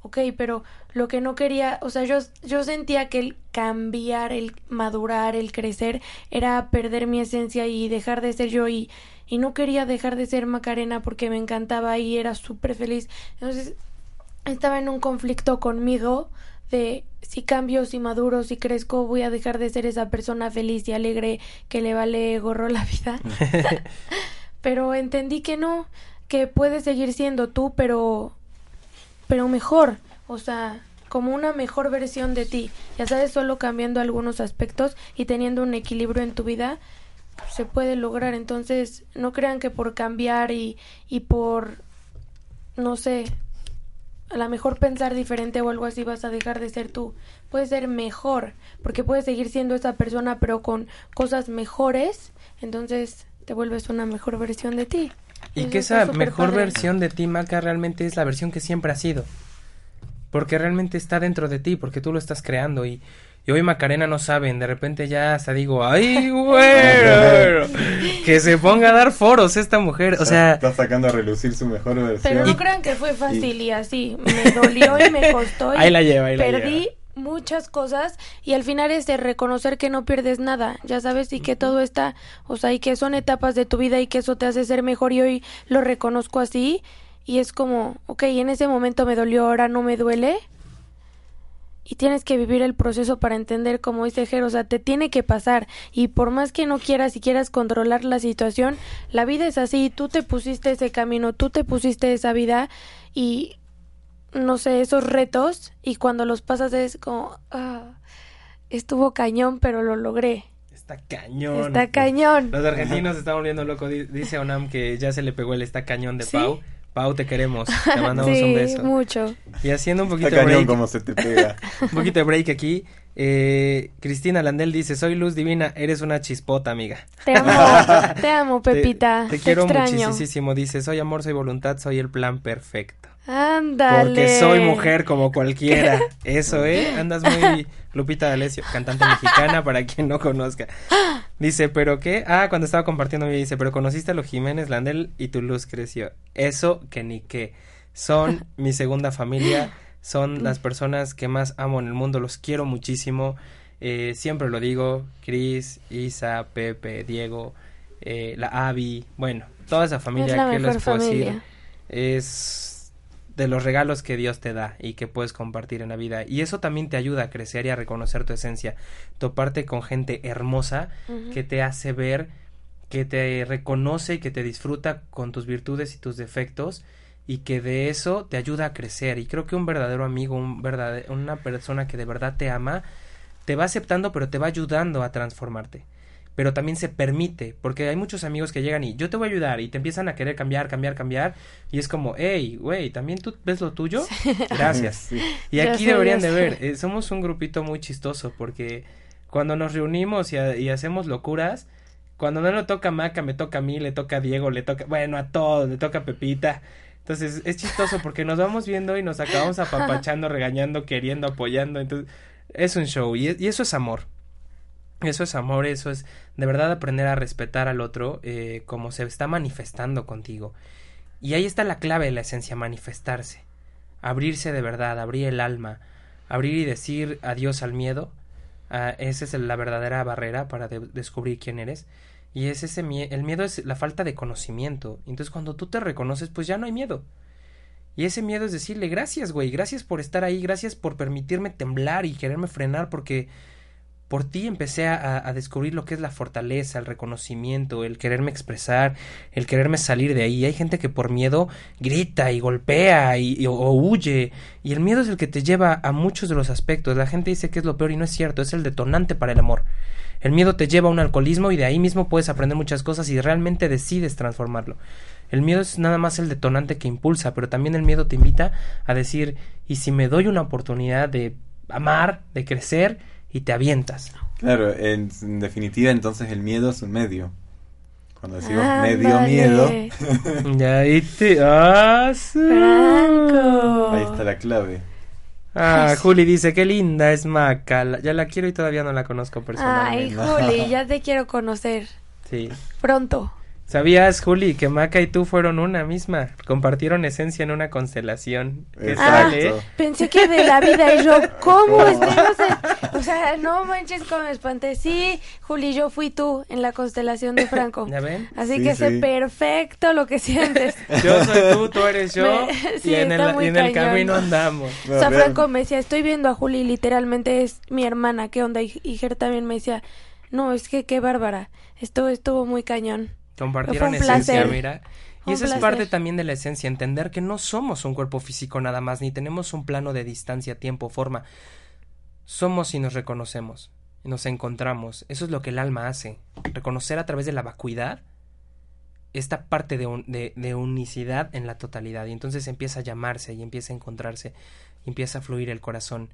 ok, pero lo que no quería, o sea, yo, yo sentía que el cambiar, el madurar, el crecer, era perder mi esencia y dejar de ser yo y, y no quería dejar de ser Macarena porque me encantaba y era súper feliz. Entonces, estaba en un conflicto conmigo de si cambio, si maduro, si crezco, voy a dejar de ser esa persona feliz y alegre que le vale gorro la vida. [laughs] pero entendí que no, que puedes seguir siendo tú, pero pero mejor, o sea, como una mejor versión de ti. Ya sabes, solo cambiando algunos aspectos y teniendo un equilibrio en tu vida se puede lograr. Entonces, no crean que por cambiar y y por no sé, a lo mejor pensar diferente o algo así vas a dejar de ser tú. Puedes ser mejor, porque puedes seguir siendo esa persona pero con cosas mejores, entonces te vuelves una mejor versión de ti. Y que esa mejor versión de ti, Maca, realmente es la versión que siempre ha sido. Porque realmente está dentro de ti, porque tú lo estás creando y y hoy Macarena no saben, de repente ya hasta digo, [laughs] ay, güey, que se ponga a dar foros esta mujer, o sea... Está sacando a relucir su mejor versión. Pero no crean que fue fácil y, así, me dolió y me costó. Y ahí la lleva, ahí la Perdí muchas cosas y al final es de reconocer que no pierdes nada, ya sabes, y que todo está, o sea, y que son etapas de tu vida y que eso te hace ser mejor y hoy lo reconozco así y es como, ok, en ese momento me dolió, ahora no me duele y tienes que vivir el proceso para entender cómo dice Jer, o sea, te tiene que pasar y por más que no quieras y quieras controlar la situación, la vida es así, tú te pusiste ese camino, tú te pusiste esa vida y no sé, esos retos y cuando los pasas es como, ah, estuvo cañón, pero lo logré. Está cañón. Está cañón. Los argentinos están volviendo locos. Dice Onam que ya se le pegó el está cañón de Pau. Pau, te queremos. Te [laughs] mandamos un beso. mucho. Y haciendo un poquito de break. como se te pega. [laughs] un poquito de break aquí. Eh, Cristina Landel dice, soy luz divina, eres una chispota, amiga. Te amo, [laughs] te amo, Pepita. Te, quiero muchísimo. Dice, soy amor, soy voluntad, soy el plan perfecto. Ándale. Porque soy mujer como cualquiera. Eso, ¿eh? Andas muy Lupita D'Alessio, cantante mexicana, para quien no conozca. Dice, ¿pero qué? Ah, cuando estaba compartiendo me dice, pero conociste a los Jiménez Landel y tu luz creció. Eso que ni qué. Son [laughs] mi segunda familia, son las personas que más amo en el mundo, los quiero muchísimo. Eh, siempre lo digo, Cris, Isa, Pepe, Diego, eh, la Avi, bueno, toda esa familia que les puedo decir es de los regalos que Dios te da y que puedes compartir en la vida. Y eso también te ayuda a crecer y a reconocer tu esencia. Toparte con gente hermosa que te hace ver, que te reconoce y que te disfruta con tus virtudes y tus defectos y que de eso te ayuda a crecer. Y creo que un verdadero amigo, un verdadero, una persona que de verdad te ama, te va aceptando pero te va ayudando a transformarte pero también se permite, porque hay muchos amigos que llegan y yo te voy a ayudar y te empiezan a querer cambiar, cambiar, cambiar y es como, hey, güey, ¿también tú ves lo tuyo? [laughs] Gracias. Y aquí deberían de ver, [laughs] eh, somos un grupito muy chistoso porque cuando nos reunimos y, y, hacemos locuras, cuando no le toca a Maca, me toca a mí, le toca a Diego, le toca, bueno, a todos, le toca a Pepita. Entonces es chistoso porque nos vamos viendo y nos acabamos [laughs] apapachando, regañando, queriendo, apoyando. Entonces es un show y, y eso es amor. Eso es amor, eso es de verdad aprender a respetar al otro eh, como se está manifestando contigo. Y ahí está la clave de la esencia, manifestarse. Abrirse de verdad, abrir el alma, abrir y decir adiós al miedo. Uh, esa es la verdadera barrera para descubrir quién eres. Y es ese el miedo es la falta de conocimiento. Entonces cuando tú te reconoces, pues ya no hay miedo. Y ese miedo es decirle gracias, güey, gracias por estar ahí, gracias por permitirme temblar y quererme frenar porque por ti empecé a, descubrir lo que es la fortaleza, el reconocimiento, el quererme expresar, el quererme salir de ahí. Hay gente que por miedo grita y golpea y, o, huye. Y el miedo es el que te lleva a muchos de los aspectos. La gente dice que es lo peor y no es cierto, es el detonante para el amor. El miedo te lleva a un alcoholismo y de ahí mismo puedes aprender muchas cosas y realmente decides transformarlo. El miedo es nada más el detonante que impulsa, pero también el miedo te invita a decir, ¿y si me doy una oportunidad de amar, de crecer? Y te avientas. Claro, en, definitiva entonces el miedo es un medio. Cuando decimos medio miedo. [laughs] ya ahí te. ¡Ah, Ahí está la clave. Ah, Juli dice, qué linda es Maca. Ya la quiero y todavía no la conozco personalmente. Ay, Juli, [laughs] ya te quiero conocer. Sí. Pronto. ¿Sabías, Juli, que Maca y tú fueron una misma? Compartieron esencia en una constelación. Exacto. Pensé que de la vida y yo, ¿cómo estuvimos O sea, no manches como me espanté. Sí, Juli, yo fui tú en la constelación de Franco. ¿Ya ven? Así que sé perfecto lo que sientes. [laughs] Yo soy tú, tú eres yo. y en el, camino andamos. o sea, Franco me decía, estoy viendo a Juli, literalmente es mi hermana, ¿qué onda? Y, y Ger también me decía, no, es que qué bárbara. Esto estuvo muy cañón. Compartieron esencia, mira. Y esa es parte también de la esencia, entender que no somos un cuerpo físico nada más, ni tenemos un plano de distancia, tiempo, forma. Somos y nos reconocemos, y nos encontramos. Eso es lo que el alma hace. Reconocer a través de la vacuidad esta parte de, de, unicidad en la totalidad. Y entonces empieza a llamarse y empieza a encontrarse, y empieza a fluir el corazón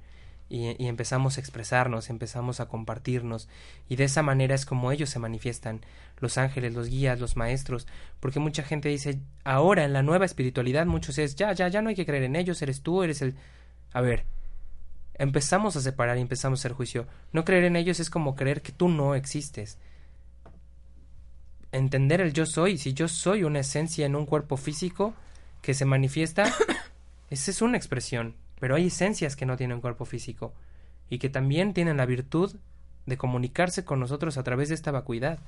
y, empezamos a expresarnos, empezamos a compartirnos y de esa manera es como ellos se manifiestan, los ángeles, los guías, los maestros, porque mucha gente dice, ahora en la nueva espiritualidad muchos es, ya, ya, ya no hay que creer en ellos, eres tú, eres el... A ver, empezamos a separar y empezamos a hacer juicio. No creer en ellos es como creer que tú no existes. Entender el yo soy, si yo soy una esencia en un cuerpo físico que se manifiesta, [coughs] esa es una expresión, pero hay esencias que no tienen cuerpo físico y que también tienen la virtud de comunicarse con nosotros a través de esta vacuidad.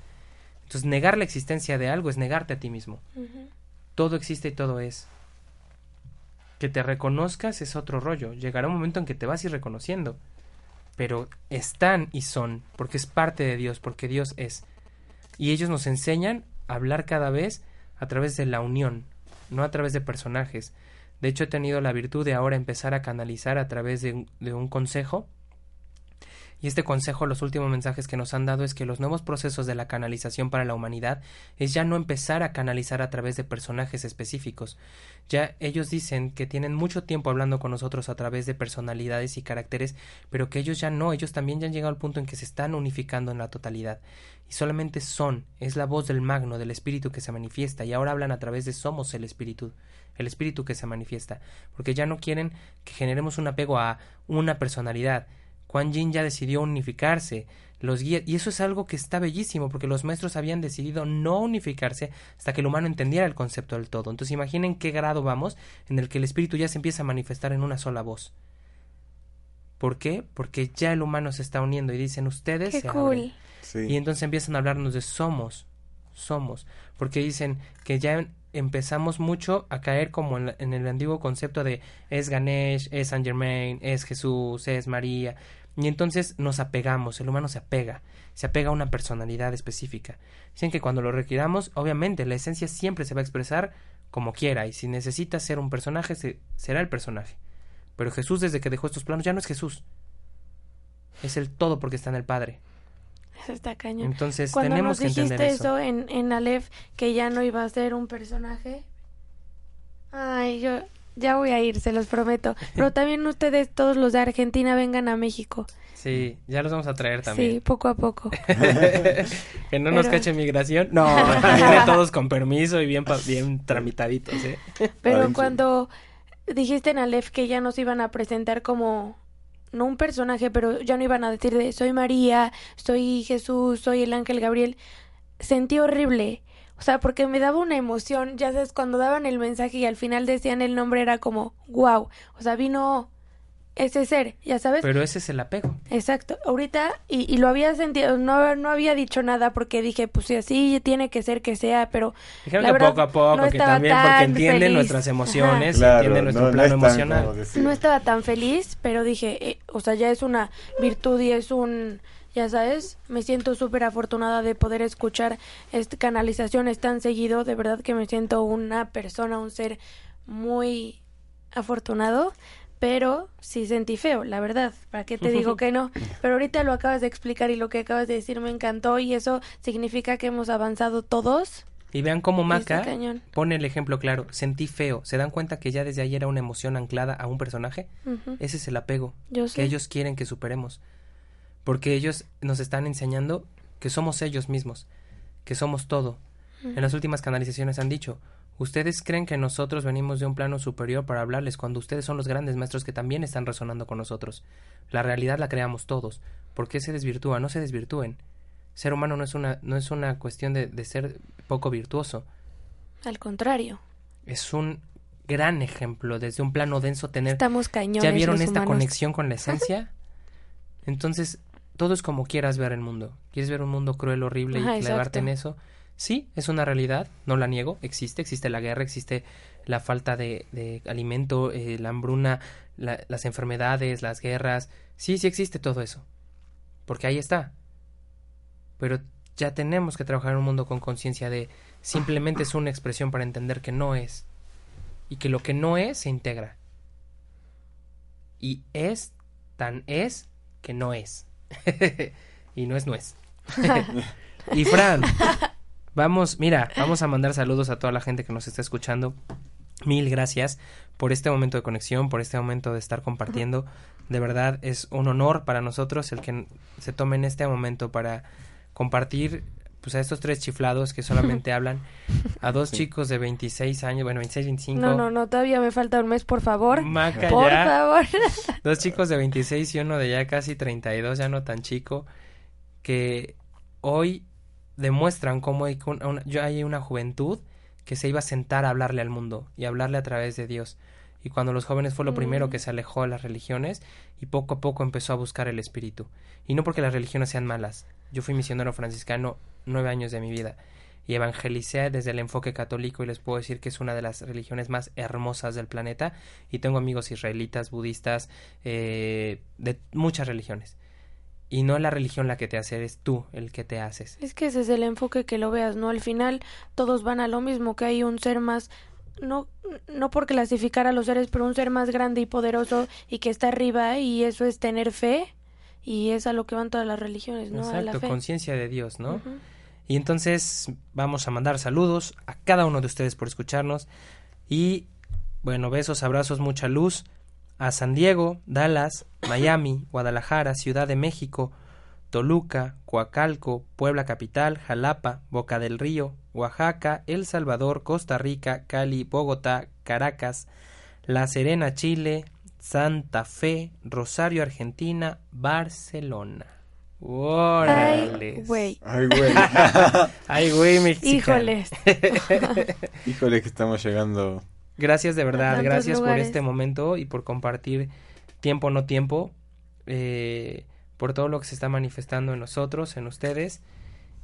Entonces, negar la existencia de algo es negarte a ti mismo. Todo existe y todo es. Que te reconozcas es otro rollo. Llegará un momento en que te vas a ir reconociendo. Pero están y son, porque es parte de Dios, porque Dios es. Y ellos nos enseñan a hablar cada vez a través de la unión, no a través de personajes, de hecho, he tenido la virtud de ahora empezar a canalizar a través de, un consejo. Y este consejo, los últimos mensajes que nos han dado es que los nuevos procesos de la canalización para la humanidad es ya no empezar a canalizar a través de personajes específicos. Ya ellos dicen que tienen mucho tiempo hablando con nosotros a través de personalidades y caracteres, pero que ellos ya no, ellos también ya han llegado al punto en que se están unificando en la totalidad. Y solamente son, es la voz del magno, del espíritu que se manifiesta, y ahora hablan a través de somos el espíritu el espíritu que se manifiesta, porque ya no quieren que generemos un apego a una personalidad. Quan Yin ya decidió unificarse, los guías, y eso es algo que está bellísimo, porque los maestros habían decidido no unificarse hasta que el humano entendiera el concepto del todo. Entonces imaginen qué grado vamos en el que el espíritu ya se empieza a manifestar en una sola voz. ¿Por qué? Porque ya el humano se está uniendo y dicen ustedes. Qué cool. Y entonces empiezan a hablarnos de somos, somos, porque dicen que ya empezamos mucho a caer como en, el antiguo concepto de es Ganesh, es Saint Germain, es Jesús, es María. Y entonces nos apegamos, el humano se apega, se apega a una personalidad específica. Dicen que cuando lo requiramos, obviamente la esencia siempre se va a expresar como quiera, y si necesita ser un personaje, será el personaje. Pero Jesús desde que dejó estos planos ya no es Jesús, es el todo porque está en el Padre. Eso [laughs] está cañón. Entonces Cuando tenemos nos dijiste eso, en, en Aleph, que ya no iba a ser un personaje. Ay, yo ya voy a ir, se los prometo. [laughs] Pero también ustedes, todos los de Argentina, vengan a México. Sí, ya los vamos a traer también. Sí, poco a poco. [laughs] que no nos cache migración. No, vienen todos con permiso y bien, bien tramitaditos, ¿eh? Pero cuando dijiste en Aleph que ya nos iban a presentar como no un personaje, pero ya no iban a decir de soy María, soy Jesús, soy el ángel Gabriel. Sentí horrible. O sea, porque me daba una emoción, ya sabes, cuando daban el mensaje y al final decían el nombre era como, wow, o sea, vino ese ser, ya sabes. Pero ese es el apego. Exacto. Ahorita, y, y lo había sentido, no, no había dicho nada porque dije, pues sí, así tiene que ser que sea, pero. Dijeron que poco a poco, que también porque entienden nuestras emociones, entienden nuestro plano emocional. No estaba tan feliz, pero dije, eh, o sea, ya es una virtud y es un. Ya sabes, me siento súper afortunada de poder escuchar esta canalizaciones tan seguido. De verdad que me siento una persona, un ser muy afortunado pero sí sentí feo, la verdad. ¿Para qué te digo [laughs] que no? Pero ahorita lo acabas de explicar y lo que acabas de decir me encantó y eso significa que hemos avanzado todos. Y vean cómo Maca pone el ejemplo claro. Sentí feo. ¿Se dan cuenta que ya desde ahí era una emoción anclada a un personaje? Ese es el apego que ellos quieren que superemos. Porque ellos nos están enseñando que somos ellos mismos, que somos todo. En las últimas canalizaciones han dicho, Ustedes creen que nosotros venimos de un plano superior para hablarles cuando ustedes son los grandes maestros que también están resonando con nosotros. La realidad la creamos todos. ¿Por qué se desvirtúa? No se desvirtúen. Ser humano no es una, no es una cuestión de, de ser poco virtuoso. Al contrario. Es un gran ejemplo desde un plano denso tener. Estamos cañones. ¿Ya vieron esta conexión con la [laughs] esencia? Entonces, todo es como quieras ver el mundo. ¿Quieres ver un mundo cruel, horrible y clavarte en eso? Sí, es una realidad, no la niego, existe, existe la guerra, existe la falta de, de alimento, eh, la hambruna, las enfermedades, las guerras, sí, sí existe todo eso, porque ahí está. Pero ya tenemos que trabajar en un mundo con conciencia de simplemente es una expresión para entender que no es, y que lo que no es se integra. Y es tan es que no es. [laughs] y no es no es. [laughs] [laughs] y Fran, Vamos, mira, vamos a mandar saludos a toda la gente que nos está escuchando. Mil gracias por este momento de conexión, por este momento de estar compartiendo. De verdad es un honor para nosotros el que se tomen este momento para compartir pues a estos tres chiflados que solamente [laughs] hablan a dos chicos de 26 años, bueno, 26, 25. No, no, no, todavía me falta un mes, por favor. por favor. [laughs] Dos chicos de 26 y uno de ya casi 32, ya no tan chico, que hoy demuestran cómo hay una, hay una juventud que se iba a sentar a hablarle al mundo y hablarle a través de Dios. Y cuando los jóvenes fue lo primero mm. que se alejó de las religiones y poco a poco empezó a buscar el espíritu. Y no porque las religiones sean malas. Yo fui misionero franciscano nueve años de mi vida y evangelicé desde el enfoque católico y les puedo decir que es una de las religiones más hermosas del planeta y tengo amigos israelitas, budistas, eh, de muchas religiones y no la religión la que te hace, eres tú el que te haces. Es que ese es el enfoque que lo veas, ¿no? Al final todos van a lo mismo, que hay un ser más no no por clasificar a los seres, pero un ser más grande y poderoso y que está arriba y eso es tener fe y es a lo que van todas las religiones, ¿no? Exacto, conciencia de Dios, ¿no? Y entonces vamos a mandar saludos a cada uno de ustedes por escucharnos y bueno, besos, abrazos, mucha luz a San Diego, Dallas, Miami, Guadalajara, Ciudad de México, Toluca, Coacalco, Puebla Capital, Jalapa, Boca del Río, Oaxaca, El Salvador, Costa Rica, Cali, Bogotá, Caracas, La Serena, Chile, Santa Fe, Rosario, Argentina, Barcelona. Ay, güey. Ay, güey. [laughs] Ay, güey, Híjoles. [laughs] Híjoles que estamos llegando Gracias de verdad, gracias por este momento y por compartir tiempo no tiempo, eh, por todo lo que se está manifestando en nosotros, en ustedes.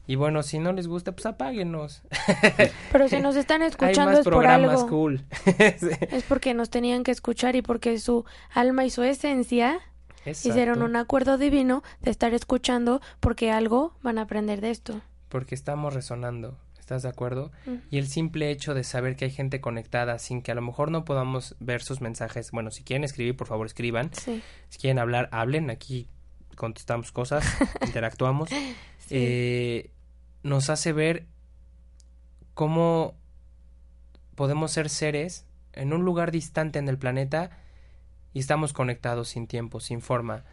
Y bueno, si no les gusta, pues apáguenos. [laughs] Pero si nos están escuchando es por algo. Cool. [laughs] [laughs] Es porque nos tenían que escuchar y porque su alma y su esencia hicieron un acuerdo divino de estar escuchando porque algo van a aprender de esto. Porque estamos resonando. ¿Estás de acuerdo? Mm. Y el simple hecho de saber que hay gente conectada sin que a lo mejor no podamos ver sus mensajes, bueno, si quieren escribir, por favor escriban. Si quieren hablar, hablen. Aquí contestamos cosas, [laughs] interactuamos. Eh, nos hace ver cómo podemos ser seres en un lugar distante en el planeta y estamos conectados sin tiempo, sin forma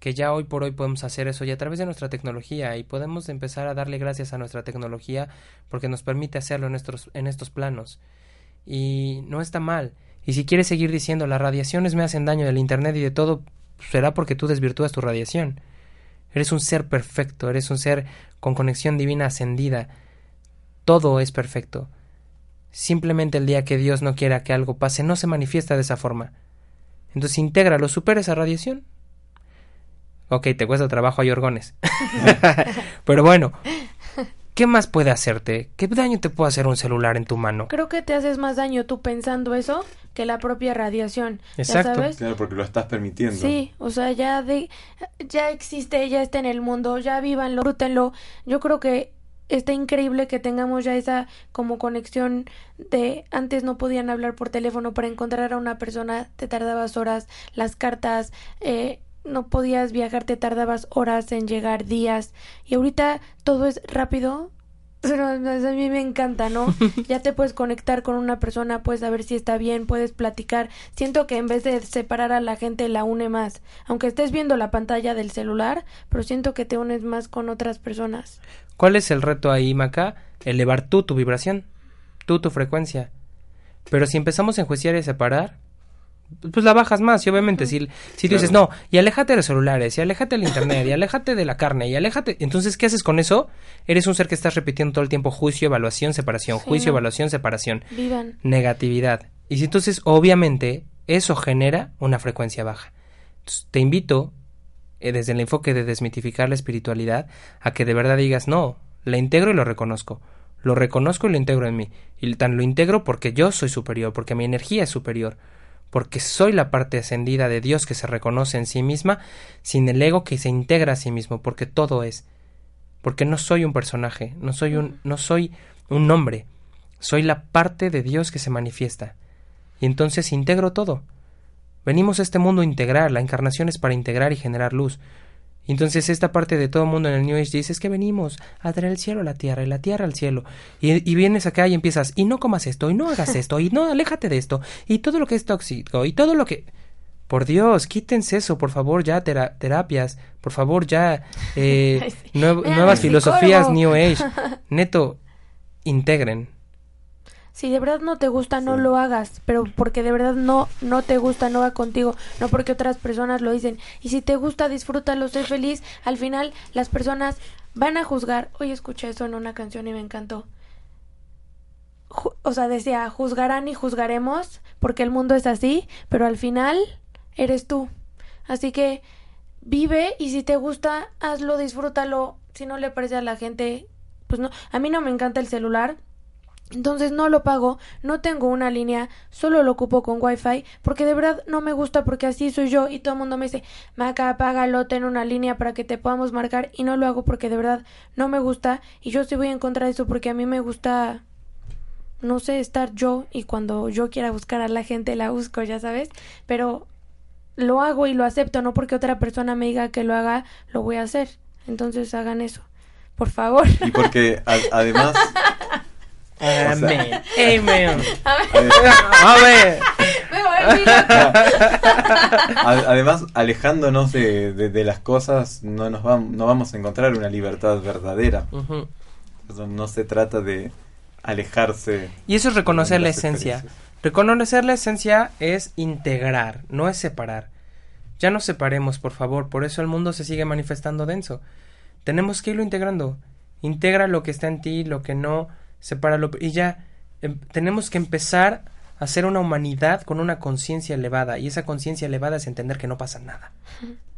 que ya hoy por hoy podemos hacer eso y a través de nuestra tecnología y podemos empezar a darle gracias a nuestra tecnología porque nos permite hacerlo en estos, en estos planos. Y no está mal. Y si quieres seguir diciendo las radiaciones me hacen daño del Internet y de todo, será porque tú desvirtúas tu radiación. Eres un ser perfecto, eres un ser con conexión divina ascendida. Todo es perfecto. Simplemente el día que Dios no quiera que algo pase, no se manifiesta de esa forma. Entonces intégralo, supera esa radiación. Ok, te cuesta trabajo, hay orgones. [laughs] Pero bueno, ¿qué más puede hacerte? ¿Qué daño te puede hacer un celular en tu mano? Creo que te haces más daño tú pensando eso que la propia radiación. Exacto. sabes? Claro, porque lo estás permitiendo. Sí, o sea, ya de, ya existe, ya está en el mundo, ya vívanlo, rútenlo. Yo creo que está increíble que tengamos ya esa como conexión de antes no podían hablar por teléfono para encontrar a una persona te tardabas horas las cartas eh, no podías viajar te tardabas horas en llegar días y ahorita todo es rápido [laughs] pero a mí me encanta, ¿no? [laughs] ya te puedes conectar con una persona, puedes saber si está bien, puedes platicar. Siento que en vez de separar a la gente la une más. Aunque estés viendo la pantalla del celular, pero siento que te unes más con otras personas. ¿Cuál es el reto ahí, Maca? Elevar tú tu vibración, tú tu frecuencia. Pero si empezamos a enjuiciar y separar, pues la bajas más. Y obviamente, si, si tú dices, no, y aléjate de los celulares, y aléjate del internet, y aléjate de la carne, y aléjate. Entonces, ¿qué haces con eso? Eres un ser que estás repitiendo todo el tiempo juicio, evaluación, separación, juicio, evaluación, separación. Vivan. Negatividad. Y si entonces, obviamente, eso genera una frecuencia baja. Entonces, te invito eh, desde el enfoque de desmitificar la espiritualidad, a que de verdad digas, no, la integro y lo reconozco. Lo reconozco y lo integro en mí. Y tan lo integro porque yo soy superior, porque mi energía es superior, porque soy la parte ascendida de Dios que se reconoce en sí misma, sin el ego que se integra a sí mismo, porque todo es. Porque no soy un personaje, no soy un, no soy un nombre, soy la parte de Dios que se manifiesta. Y entonces integro todo. Venimos a este mundo a integrar, la encarnación es para integrar y generar luz. Entonces esta parte de todo el mundo en el New Age dice es que venimos a traer el cielo a la tierra y la tierra al cielo. Y, vienes acá y empiezas, y no comas esto, y no hagas esto, y no aléjate de esto, y todo lo que es tóxico, y todo lo que... Por Dios, quítense eso, por favor, ya terapias, por favor, ya eh, [laughs] nuevas filosofías New Age. [laughs] Neto, integren, si de verdad no te gusta, no lo hagas, pero porque de verdad no no te gusta, no va contigo, no porque otras personas lo dicen. Y si te gusta, disfrútalo, sé feliz. Al final las personas van a juzgar. Hoy escuché eso en una canción y me encantó. o sea, decía, juzgarán y juzgaremos porque el mundo es así, pero al final eres tú. Así que vive y si te gusta, hazlo, disfrútalo. Si no le parece a la gente, pues no. A mí no me encanta el celular entonces no lo pago, no tengo una línea, solo lo ocupo con wifi, porque de verdad no me gusta porque así soy yo y todo el mundo me dice, Maca, págalo, ten una línea para que te podamos marcar y no lo hago porque de verdad no me gusta y yo sí voy en contra de eso porque a mí me gusta, no sé, estar yo y cuando yo quiera buscar a la gente la busco, ya sabes, pero lo hago y lo acepto, no porque otra persona me diga que lo haga, lo voy a hacer. Entonces hagan eso, por favor. Y porque además... [laughs] Amén. Amén. Además, alejándonos de, las cosas, no, nos vamos, no vamos a encontrar una libertad verdadera. no se trata de alejarse. Y eso es reconocer la esencia. Reconocer la esencia es integrar, no es separar. Ya no separemos, por favor, por eso el mundo se sigue manifestando denso. Tenemos que irlo integrando. Integra lo que está en ti, lo que no, sepáralo y ya em, tenemos que empezar a ser una humanidad con una conciencia elevada y esa conciencia elevada es entender que no pasa nada. [laughs]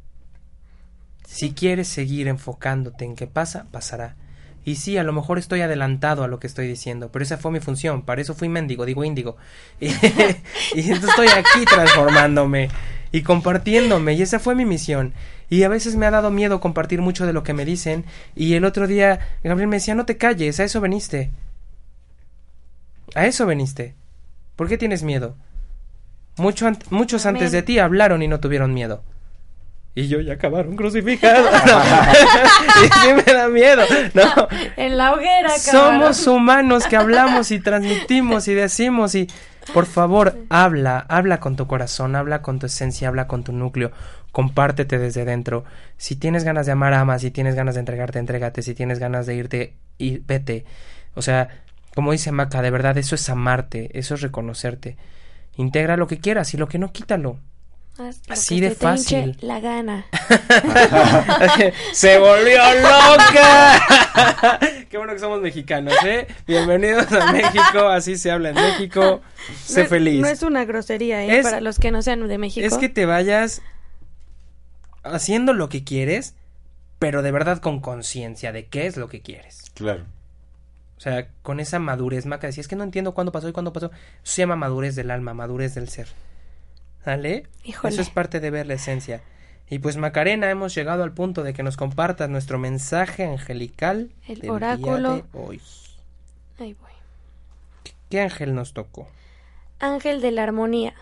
Si quieres seguir enfocándote en qué pasa, pasará. Y sí, a lo mejor estoy adelantado a lo que estoy diciendo, pero esa fue mi función, para eso fui mendigo, digo índigo. Y, [laughs] y entonces estoy aquí transformándome y compartiéndome, y esa fue mi misión. Y a veces me ha dado miedo compartir mucho de lo que me dicen, y el otro día Gabriel me decía, no te calles, a eso veniste. A eso veniste. ¿Por qué tienes miedo? muchos antes de ti hablaron y no tuvieron miedo. Y yo ya acabaron crucificados. [laughs] [laughs] y sí me da miedo. No. [laughs] En la hoguera. Somos humanos que hablamos y transmitimos y decimos y por favor habla, habla con tu corazón, habla con tu esencia, habla con tu núcleo, compártete desde dentro. Si tienes ganas de amar, ama. Si tienes ganas de entregarte, entrégate. Si tienes ganas de irte, y vete. O sea, como dice Maca, de verdad eso es amarte, eso es reconocerte. Integra lo que quieras y lo que no quítalo. Así de fácil. la gana. [laughs] [laughs] Se volvió loca. [laughs] Qué bueno que somos mexicanos, ¿eh? Bienvenidos a México, así se habla en México. Sé feliz. No es una grosería, ¿eh? Para los que no sean de México. Es que te vayas haciendo lo que quieres, pero de verdad con conciencia de qué es lo que quieres. Claro. O sea, con esa madurez, Maca decía, es que no entiendo cuándo pasó y cuándo pasó. Eso se llama madurez del alma, madurez del ser. ¿Sale? Eso es parte de ver la esencia. Y pues Macarena, hemos llegado al punto de que nos compartas nuestro mensaje angelical. El oráculo. hoy. Ahí voy. ¿Qué ángel nos tocó? Ángel de la armonía.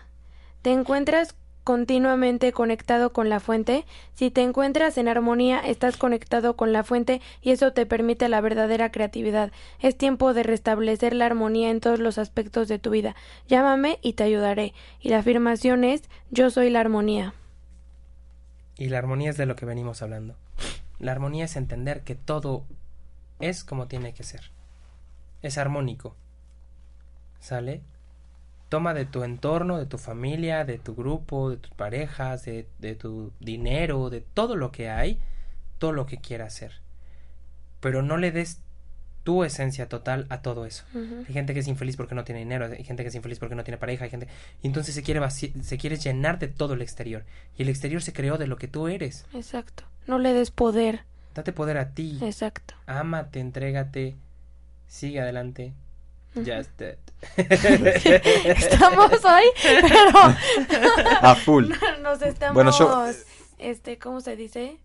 Te encuentras continuamente conectado con la fuente. Si te encuentras en armonía, estás conectado con la fuente y eso te permite la verdadera creatividad. Es tiempo de restablecer la armonía en todos los aspectos de tu vida. Llámame y te ayudaré. Y la afirmación es yo soy la armonía. Y la armonía es de lo que venimos hablando. La armonía es entender que todo es como tiene que ser. Es armónico. ¿Sale? Toma de tu entorno, de tu familia, de tu grupo, de tus parejas, de, tu dinero, de todo lo que hay, todo lo que quieras hacer. Pero no le des tu esencia total a todo eso. Hay gente que es infeliz porque no tiene dinero, hay gente que es infeliz porque no tiene pareja, hay gente y entonces se quiere se quiere llenar de todo el exterior y el exterior se creó de lo que tú eres. Exacto. No le des poder. Date poder a ti. Exacto. Ámate, entrégate, sigue adelante. Just dead. [laughs] estamos [laughs] hoy, pero [laughs] a full. Nos estamos bueno, yo... este, ¿cómo se dice?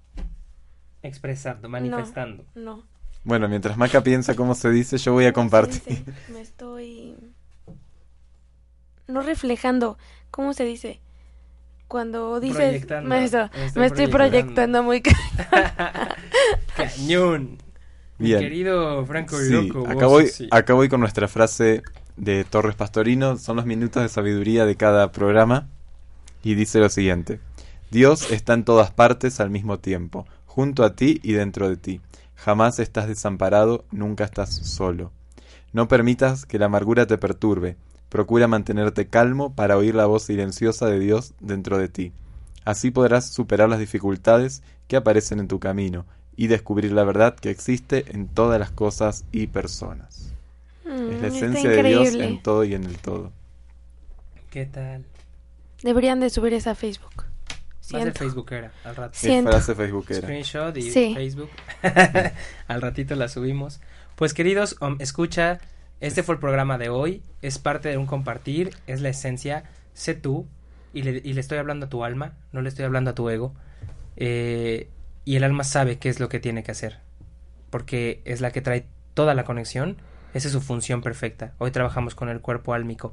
Expresando, manifestando. No. Bueno, mientras Maca piensa cómo se dice, yo voy a compartir. Me estoy no reflejando, ¿cómo se dice? Cuando dices me, estoy, me estoy proyectando muy cañón. Bien. querido Franco sí, acá, voy, acá voy con nuestra frase de Torres Pastorino. Son los minutos de sabiduría de cada programa. Y dice lo siguiente. Dios está en todas partes al mismo tiempo, junto a ti y dentro de ti. Jamás estás desamparado, nunca estás solo. No permitas que la amargura te perturbe. Procura mantenerte calmo para oír la voz silenciosa de Dios dentro de ti. Así podrás superar las dificultades que aparecen en tu camino y descubrir la verdad que existe en todas las cosas y personas. Mm, es la esencia de Dios en todo y en el todo. ¿Qué tal? Deberían de subir esa a Facebook. Va a ser Facebookera al rato. Frase Facebookera. Screenshot y Facebook. [laughs] al ratito la subimos. Pues queridos, escucha, este fue el programa de hoy. Es parte de un compartir, es la esencia. Sé tú y le, y le estoy hablando a tu alma, no le estoy hablando a tu ego. Eh, y el alma sabe qué es lo que tiene que hacer, porque es la que trae toda la conexión, esa es su función perfecta. Hoy trabajamos con el cuerpo álmico,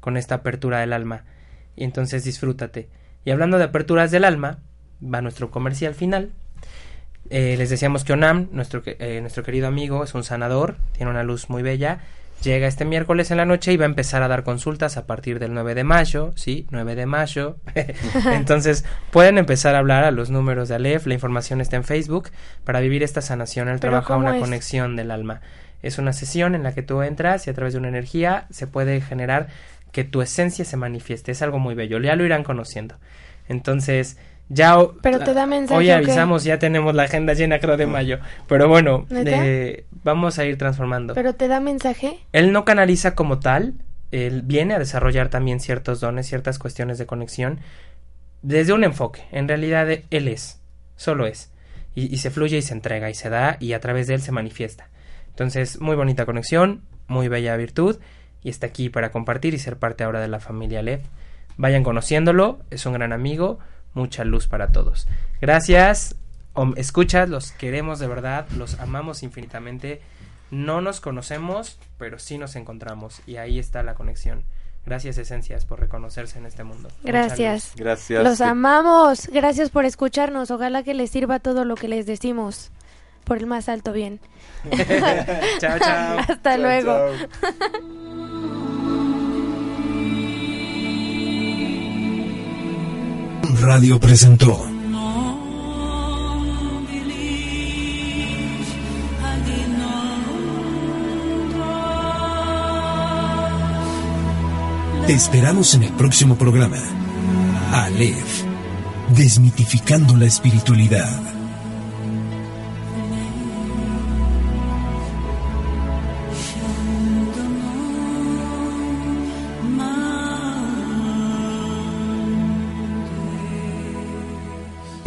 con esta apertura del alma, y entonces disfrútate. Y hablando de aperturas del alma, va nuestro comercial final. Eh, les decíamos que Onam, nuestro, eh, nuestro querido amigo, es un sanador, tiene una luz muy bella Llega este miércoles en la noche y va a empezar a dar consultas a partir del 9 de mayo, ¿sí? 9 de mayo. [laughs] Entonces, pueden empezar a hablar a los números de Aleph, la información está en Facebook, para vivir esta sanación. Él trabaja una conexión del alma. Es una sesión en la que tú entras y a través de una energía se puede generar que tu esencia se manifieste. Es algo muy bello. Ya lo irán conociendo. Entonces, ya pero te da mensaje, hoy avisamos, ya tenemos la agenda llena creo de mayo. Pero bueno, eh, vamos a ir transformando. ¿Pero te da mensaje? Él no canaliza como tal, él viene a desarrollar también ciertos dones, ciertas cuestiones de conexión, desde un enfoque. En realidad él es, solo es. Y, y se fluye y se entrega y se da y a través de él se manifiesta. Entonces, muy bonita conexión, muy bella virtud y está aquí para compartir y ser parte ahora de la familia Lev. Vayan conociéndolo, es un gran amigo mucha luz para todos. Gracias, escuchas, los queremos de verdad, los amamos infinitamente. No nos conocemos, pero sí nos encontramos y ahí está la conexión. Gracias, Esencias, por reconocerse en este mundo. Gracias. Gracias. Los amamos. Gracias por escucharnos. Ojalá que les sirva todo lo que les decimos. Por el más alto bien. [laughs] chao, chao. [laughs] Hasta luego. [laughs] Radio presentó. Te esperamos en el próximo programa. Aleph, desmitificando la espiritualidad.